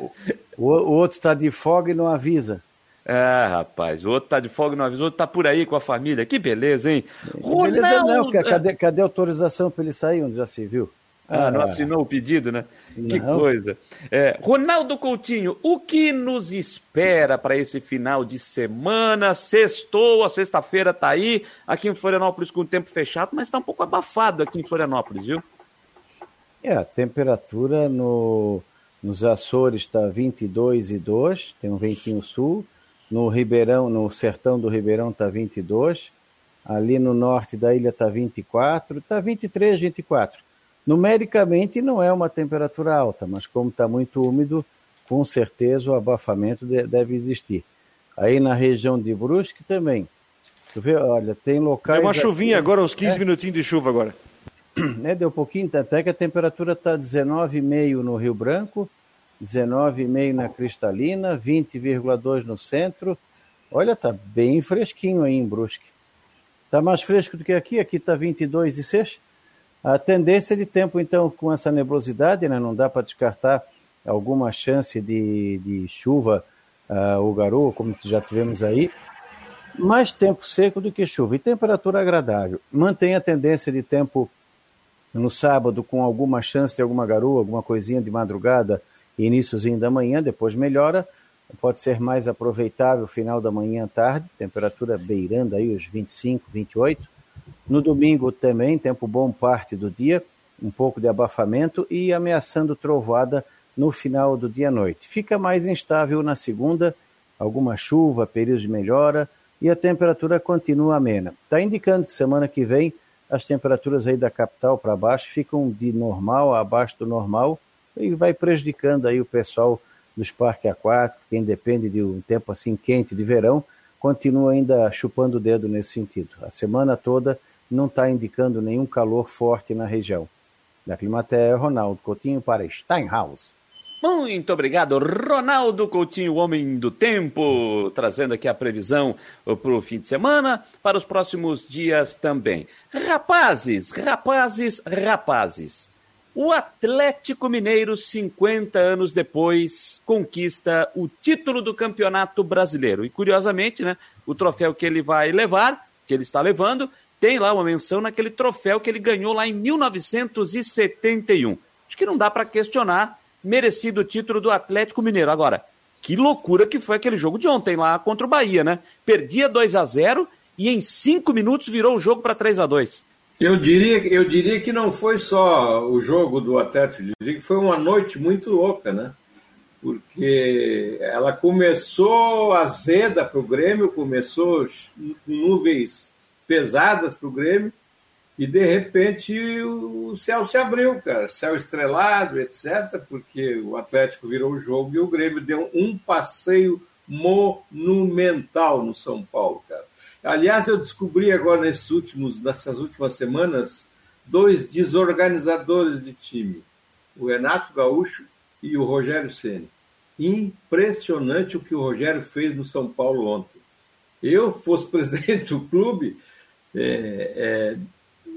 O, o, o outro está de folga e não avisa. Ah, rapaz, o outro tá de folga, não avisou, o outro tá por aí com a família. Que beleza, hein? Ronaldo... Beleza não, cadê, cadê a autorização para ele sair onde já se viu? Ah, não assinou o pedido, né? Não. Que coisa. É, Ronaldo Coutinho, o que nos espera para esse final de semana? Sextou, a sexta-feira tá aí, aqui em Florianópolis com o tempo fechado, mas tá um pouco abafado aqui em Florianópolis, viu? É, a temperatura no, nos Açores está 22 e 2, tem um ventinho sul. No Ribeirão, no sertão do Ribeirão está 22. Ali no norte da ilha está 24. Está 23, 24. Numericamente não é uma temperatura alta, mas como está muito úmido, com certeza o abafamento deve existir. Aí na região de Brusque também. Tu vê, olha, tem locais. Deu uma chuvinha aqui, agora, uns 15 é, minutinhos de chuva agora. É, deu um pouquinho, até que a temperatura está 19,5 no Rio Branco, 19,5 na Cristalina, 20,2 no centro. Olha, tá bem fresquinho aí em Brusque. Tá mais fresco do que aqui, aqui tá 22,6. A tendência de tempo, então, com essa nebulosidade, né, não dá para descartar alguma chance de, de chuva uh, ou garoa, como já tivemos aí. Mais tempo seco do que chuva e temperatura agradável. Mantém a tendência de tempo no sábado com alguma chance de alguma garoa, alguma coisinha de madrugada, iníciozinho da manhã, depois melhora, pode ser mais aproveitável final da manhã à tarde, temperatura beirando aí os 25, 28. No domingo também, tempo bom parte do dia, um pouco de abafamento e ameaçando trovoada no final do dia à noite. Fica mais instável na segunda, alguma chuva, período de melhora e a temperatura continua amena. Está indicando que semana que vem as temperaturas aí da capital para baixo ficam de normal a abaixo do normal e vai prejudicando aí o pessoal dos parques aquáticos, quem depende de um tempo assim quente de verão, continua ainda chupando o dedo nesse sentido. A semana toda não está indicando nenhum calor forte na região. Da Climatéia, Ronaldo Coutinho para Steinhaus. Muito obrigado, Ronaldo Coutinho, homem do tempo, trazendo aqui a previsão para o fim de semana, para os próximos dias também. Rapazes, rapazes, rapazes. O Atlético Mineiro, 50 anos depois, conquista o título do Campeonato Brasileiro. E curiosamente, né, o troféu que ele vai levar, que ele está levando, tem lá uma menção naquele troféu que ele ganhou lá em 1971. Acho que não dá para questionar merecido título do Atlético Mineiro. Agora, Que loucura que foi aquele jogo de ontem lá contra o Bahia, né? Perdia 2 a 0 e em cinco minutos virou o jogo para 3 a 2 eu diria, eu diria que não foi só o jogo do Atlético, eu diria foi uma noite muito louca, né? Porque ela começou azeda para o Grêmio, começou nuvens pesadas para o Grêmio, e de repente o céu se abriu, cara, céu estrelado, etc., porque o Atlético virou o jogo e o Grêmio deu um passeio monumental no São Paulo, cara. Aliás, eu descobri agora nesses últimos, nessas últimas semanas dois desorganizadores de time, o Renato Gaúcho e o Rogério Ceni. Impressionante o que o Rogério fez no São Paulo ontem. Eu fosse presidente do clube, é,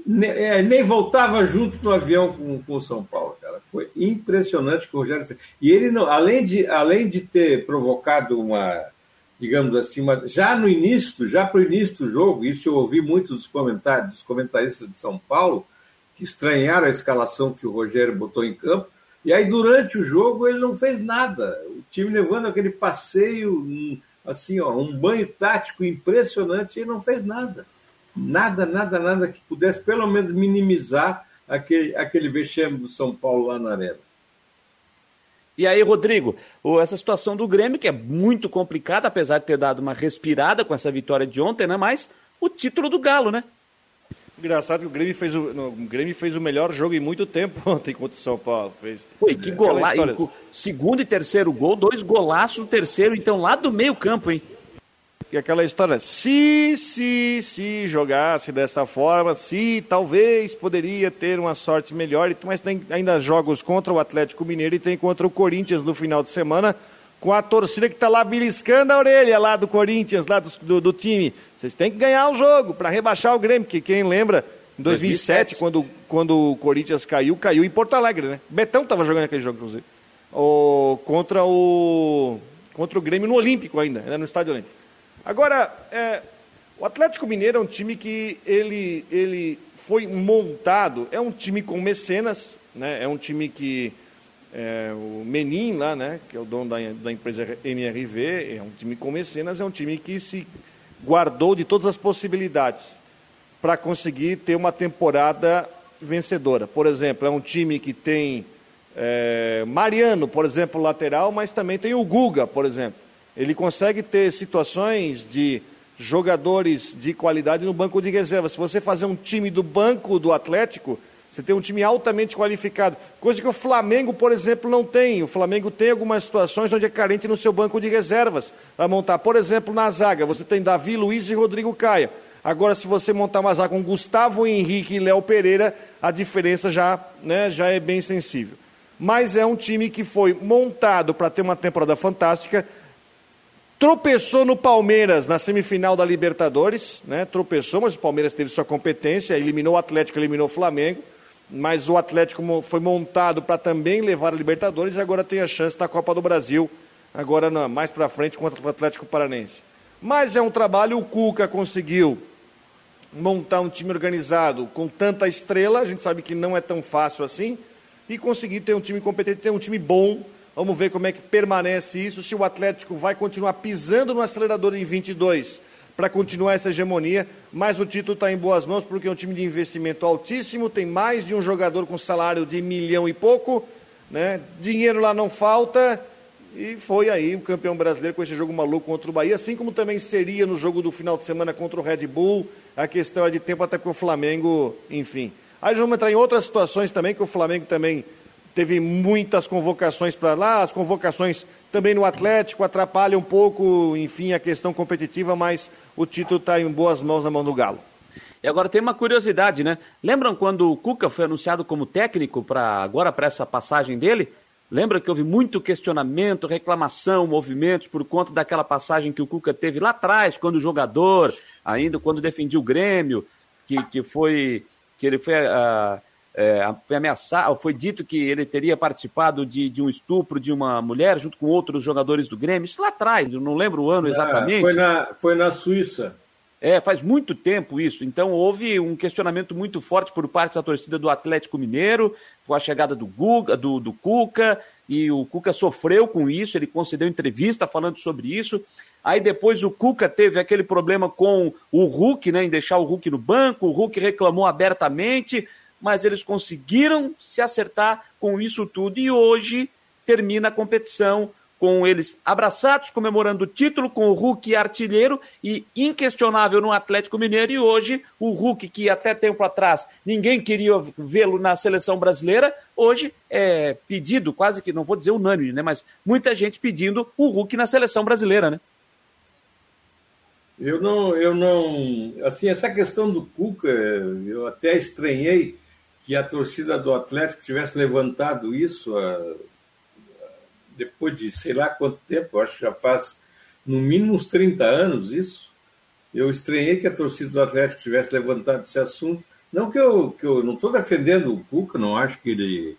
é, é, nem voltava junto no avião com, com o São Paulo, cara. Foi impressionante o que o Rogério fez. E ele, não, além, de, além de ter provocado uma, digamos assim, uma, já no início, já para o início do jogo, isso eu ouvi muitos dos comentários, dos comentaristas de São Paulo, que estranharam a escalação que o Rogério botou em campo. E aí, durante o jogo, ele não fez nada. O time levando aquele passeio, assim, ó, um banho tático impressionante, e ele não fez nada. Nada, nada, nada que pudesse pelo menos minimizar aquele, aquele vexame do São Paulo lá na arena. E aí, Rodrigo, essa situação do Grêmio, que é muito complicada, apesar de ter dado uma respirada com essa vitória de ontem, né? Mas o título do Galo, né? Engraçado que o Grêmio fez o, o Grêmio fez o melhor jogo em muito tempo ontem contra o São Paulo. Fez, Foi, que golaço. Segundo e terceiro gol, dois golaços no terceiro, então lá do meio campo, hein? E aquela história, se, se, se jogasse dessa forma, se talvez poderia ter uma sorte melhor, mas tem ainda jogos contra o Atlético Mineiro e tem contra o Corinthians no final de semana, com a torcida que está lá beliscando a orelha lá do Corinthians, lá do, do, do time. Vocês têm que ganhar o jogo para rebaixar o Grêmio, que quem lembra, em 2007, 2007, Quando, quando o Corinthians caiu, caiu em Porto Alegre, né? Betão estava jogando aquele jogo, inclusive. O, contra, o, contra o Grêmio no Olímpico ainda, ainda no Estádio Olímpico. Agora, é, o Atlético Mineiro é um time que ele, ele foi montado, é um time com mecenas, né? é um time que é, o Menin lá, né, que é o dono da, da empresa MRV, é um time com mecenas, é um time que se guardou de todas as possibilidades para conseguir ter uma temporada vencedora. Por exemplo, é um time que tem é, Mariano, por exemplo, lateral, mas também tem o Guga, por exemplo. Ele consegue ter situações de jogadores de qualidade no banco de reserva. Se você fazer um time do banco do Atlético, você tem um time altamente qualificado. Coisa que o Flamengo, por exemplo, não tem. O Flamengo tem algumas situações onde é carente no seu banco de reservas para montar. Por exemplo, na zaga, você tem Davi Luiz e Rodrigo Caia. Agora, se você montar uma zaga com Gustavo Henrique e Léo Pereira, a diferença já, né, já é bem sensível. Mas é um time que foi montado para ter uma temporada fantástica tropeçou no Palmeiras na semifinal da Libertadores, né? Tropeçou, mas o Palmeiras teve sua competência, eliminou o Atlético, eliminou o Flamengo, mas o Atlético foi montado para também levar a Libertadores e agora tem a chance da Copa do Brasil, agora mais para frente contra o Atlético Paranense. Mas é um trabalho, o Cuca conseguiu montar um time organizado com tanta estrela, a gente sabe que não é tão fácil assim, e conseguir ter um time competente, ter um time bom, Vamos ver como é que permanece isso, se o Atlético vai continuar pisando no acelerador em 22 para continuar essa hegemonia, mas o título está em boas mãos porque é um time de investimento altíssimo, tem mais de um jogador com salário de milhão e pouco, né? dinheiro lá não falta, e foi aí o campeão brasileiro com esse jogo maluco contra o Bahia, assim como também seria no jogo do final de semana contra o Red Bull, a questão é de tempo até que o Flamengo, enfim. Aí vamos entrar em outras situações também, que o Flamengo também teve muitas convocações para lá, as convocações também no Atlético atrapalham um pouco, enfim, a questão competitiva, mas o título está em boas mãos na mão do Galo. E agora tem uma curiosidade, né? Lembram quando o Cuca foi anunciado como técnico para agora para essa passagem dele? Lembra que houve muito questionamento, reclamação, movimentos por conta daquela passagem que o Cuca teve lá atrás, quando jogador, ainda quando defendia o Grêmio, que, que foi que ele foi uh, é, foi ameaçado, foi dito que ele teria participado de, de, um estupro de uma mulher junto com outros jogadores do Grêmio. Isso lá atrás, não lembro o ano é, exatamente. foi, na, foi na Suíça. É, faz muito tempo isso. Então houve um questionamento muito forte por parte da torcida do Atlético Mineiro, com a chegada do Guga, do, do Cuca, e o Cuca sofreu com isso, ele concedeu entrevista falando sobre isso. Aí depois o Cuca teve aquele problema com o Hulk, né, em deixar o Hulk no banco, o Hulk reclamou abertamente, mas eles conseguiram se acertar com isso tudo e hoje termina a competição com eles abraçados, comemorando o título, com o Hulk artilheiro e inquestionável no Atlético Mineiro. E hoje, o Hulk, que até tempo atrás ninguém queria vê-lo na seleção brasileira, hoje é pedido, quase que, não vou dizer unânime, né? Mas muita gente pedindo o Hulk na seleção brasileira, né? Eu não, eu não. Assim, essa questão do Cuca, eu até estranhei que a torcida do Atlético tivesse levantado isso a, depois de sei lá quanto tempo, acho que já faz no mínimo uns 30 anos isso. Eu estranhei que a torcida do Atlético tivesse levantado esse assunto. Não que eu, que eu não estou defendendo o Cuca, não acho que ele,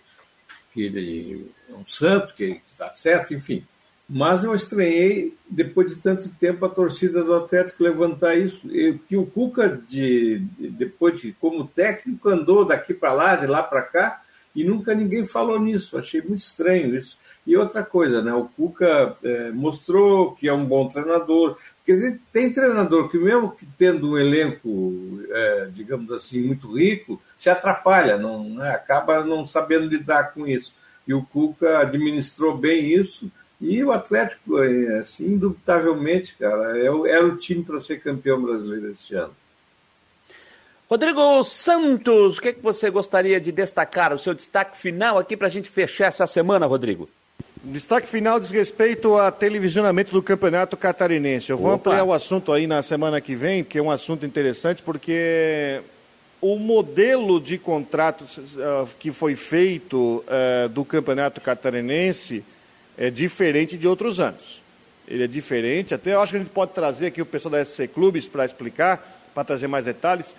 que ele é um santo, que está certo, enfim. Mas eu estranhei, depois de tanto tempo, a torcida do Atlético levantar isso. E, que o Cuca, de, depois de como técnico, andou daqui para lá, de lá para cá, e nunca ninguém falou nisso. Achei muito estranho isso. E outra coisa, né? O Cuca é, mostrou que é um bom treinador. Porque tem treinador que, mesmo que tendo um elenco, é, digamos assim, muito rico, se atrapalha, não, né? acaba não sabendo lidar com isso. E o Cuca administrou bem isso. E o Atlético, é, assim, indubitavelmente, cara, é era o time para ser campeão brasileiro esse ano. Rodrigo Santos, o que, é que você gostaria de destacar? O seu destaque final aqui para a gente fechar essa semana, Rodrigo? Destaque final diz respeito a televisionamento do Campeonato Catarinense. Eu vou Opa. ampliar o assunto aí na semana que vem, que é um assunto interessante, porque o modelo de contrato uh, que foi feito uh, do Campeonato Catarinense é diferente de outros anos. Ele é diferente, até eu acho que a gente pode trazer aqui o pessoal da SC Clubes para explicar, para trazer mais detalhes.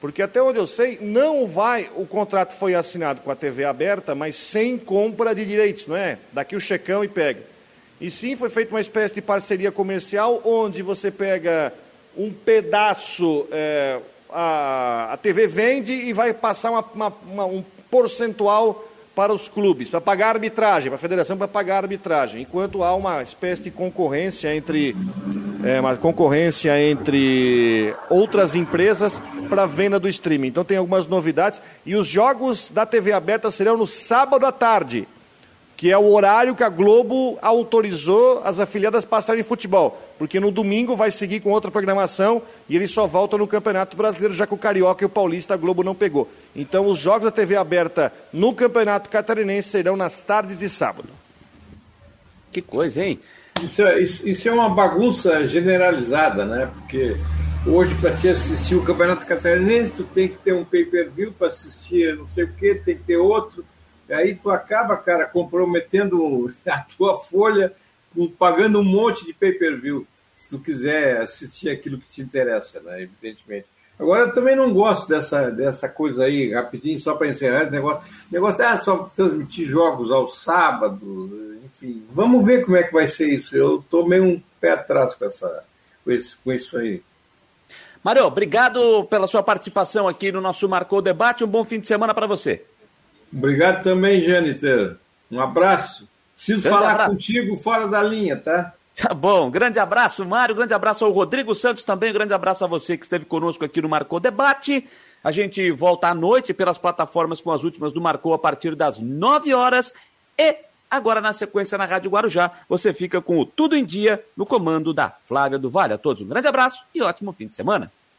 Porque até onde eu sei, não vai, o contrato foi assinado com a TV aberta, mas sem compra de direitos, não é? Daqui o checão e pega. E sim, foi feita uma espécie de parceria comercial, onde você pega um pedaço, é, a, a TV vende e vai passar uma, uma, uma, um percentual para os clubes, para pagar arbitragem, para a federação para pagar arbitragem, enquanto há uma espécie de concorrência entre é, uma concorrência entre outras empresas para venda do streaming. Então tem algumas novidades e os jogos da TV aberta serão no sábado à tarde, que é o horário que a Globo autorizou as afiliadas passarem futebol, porque no domingo vai seguir com outra programação e ele só volta no Campeonato Brasileiro, já que o Carioca e o Paulista a Globo não pegou. Então os jogos da TV aberta no Campeonato Catarinense serão nas tardes de sábado. Que coisa, hein? Isso é, isso, isso é uma bagunça generalizada, né? Porque hoje, para te assistir o Campeonato Catarinense, tu tem que ter um pay-per-view para assistir não sei o quê, tem que ter outro. Aí tu acaba, cara, comprometendo a tua folha, pagando um monte de pay-per-view, se tu quiser assistir aquilo que te interessa, né? Evidentemente. Agora, eu também não gosto dessa, dessa coisa aí, rapidinho, só para encerrar esse negócio. negócio ah, só transmitir jogos aos sábados, enfim. Vamos ver como é que vai ser isso. Eu estou meio um pé atrás com, essa, com, esse, com isso aí. Mário, obrigado pela sua participação aqui no nosso Marcou Debate. Um bom fim de semana para você. Obrigado também, Jâniter. Um abraço. Preciso Grande falar abraço. contigo fora da linha, tá? Tá bom, grande abraço, Mário, grande abraço ao Rodrigo Santos também, grande abraço a você que esteve conosco aqui no Marcou Debate. A gente volta à noite pelas plataformas com as últimas do Marcou a partir das 9 horas e agora na sequência na Rádio Guarujá você fica com o Tudo em Dia no comando da Flávia do Vale. A todos um grande abraço e ótimo fim de semana.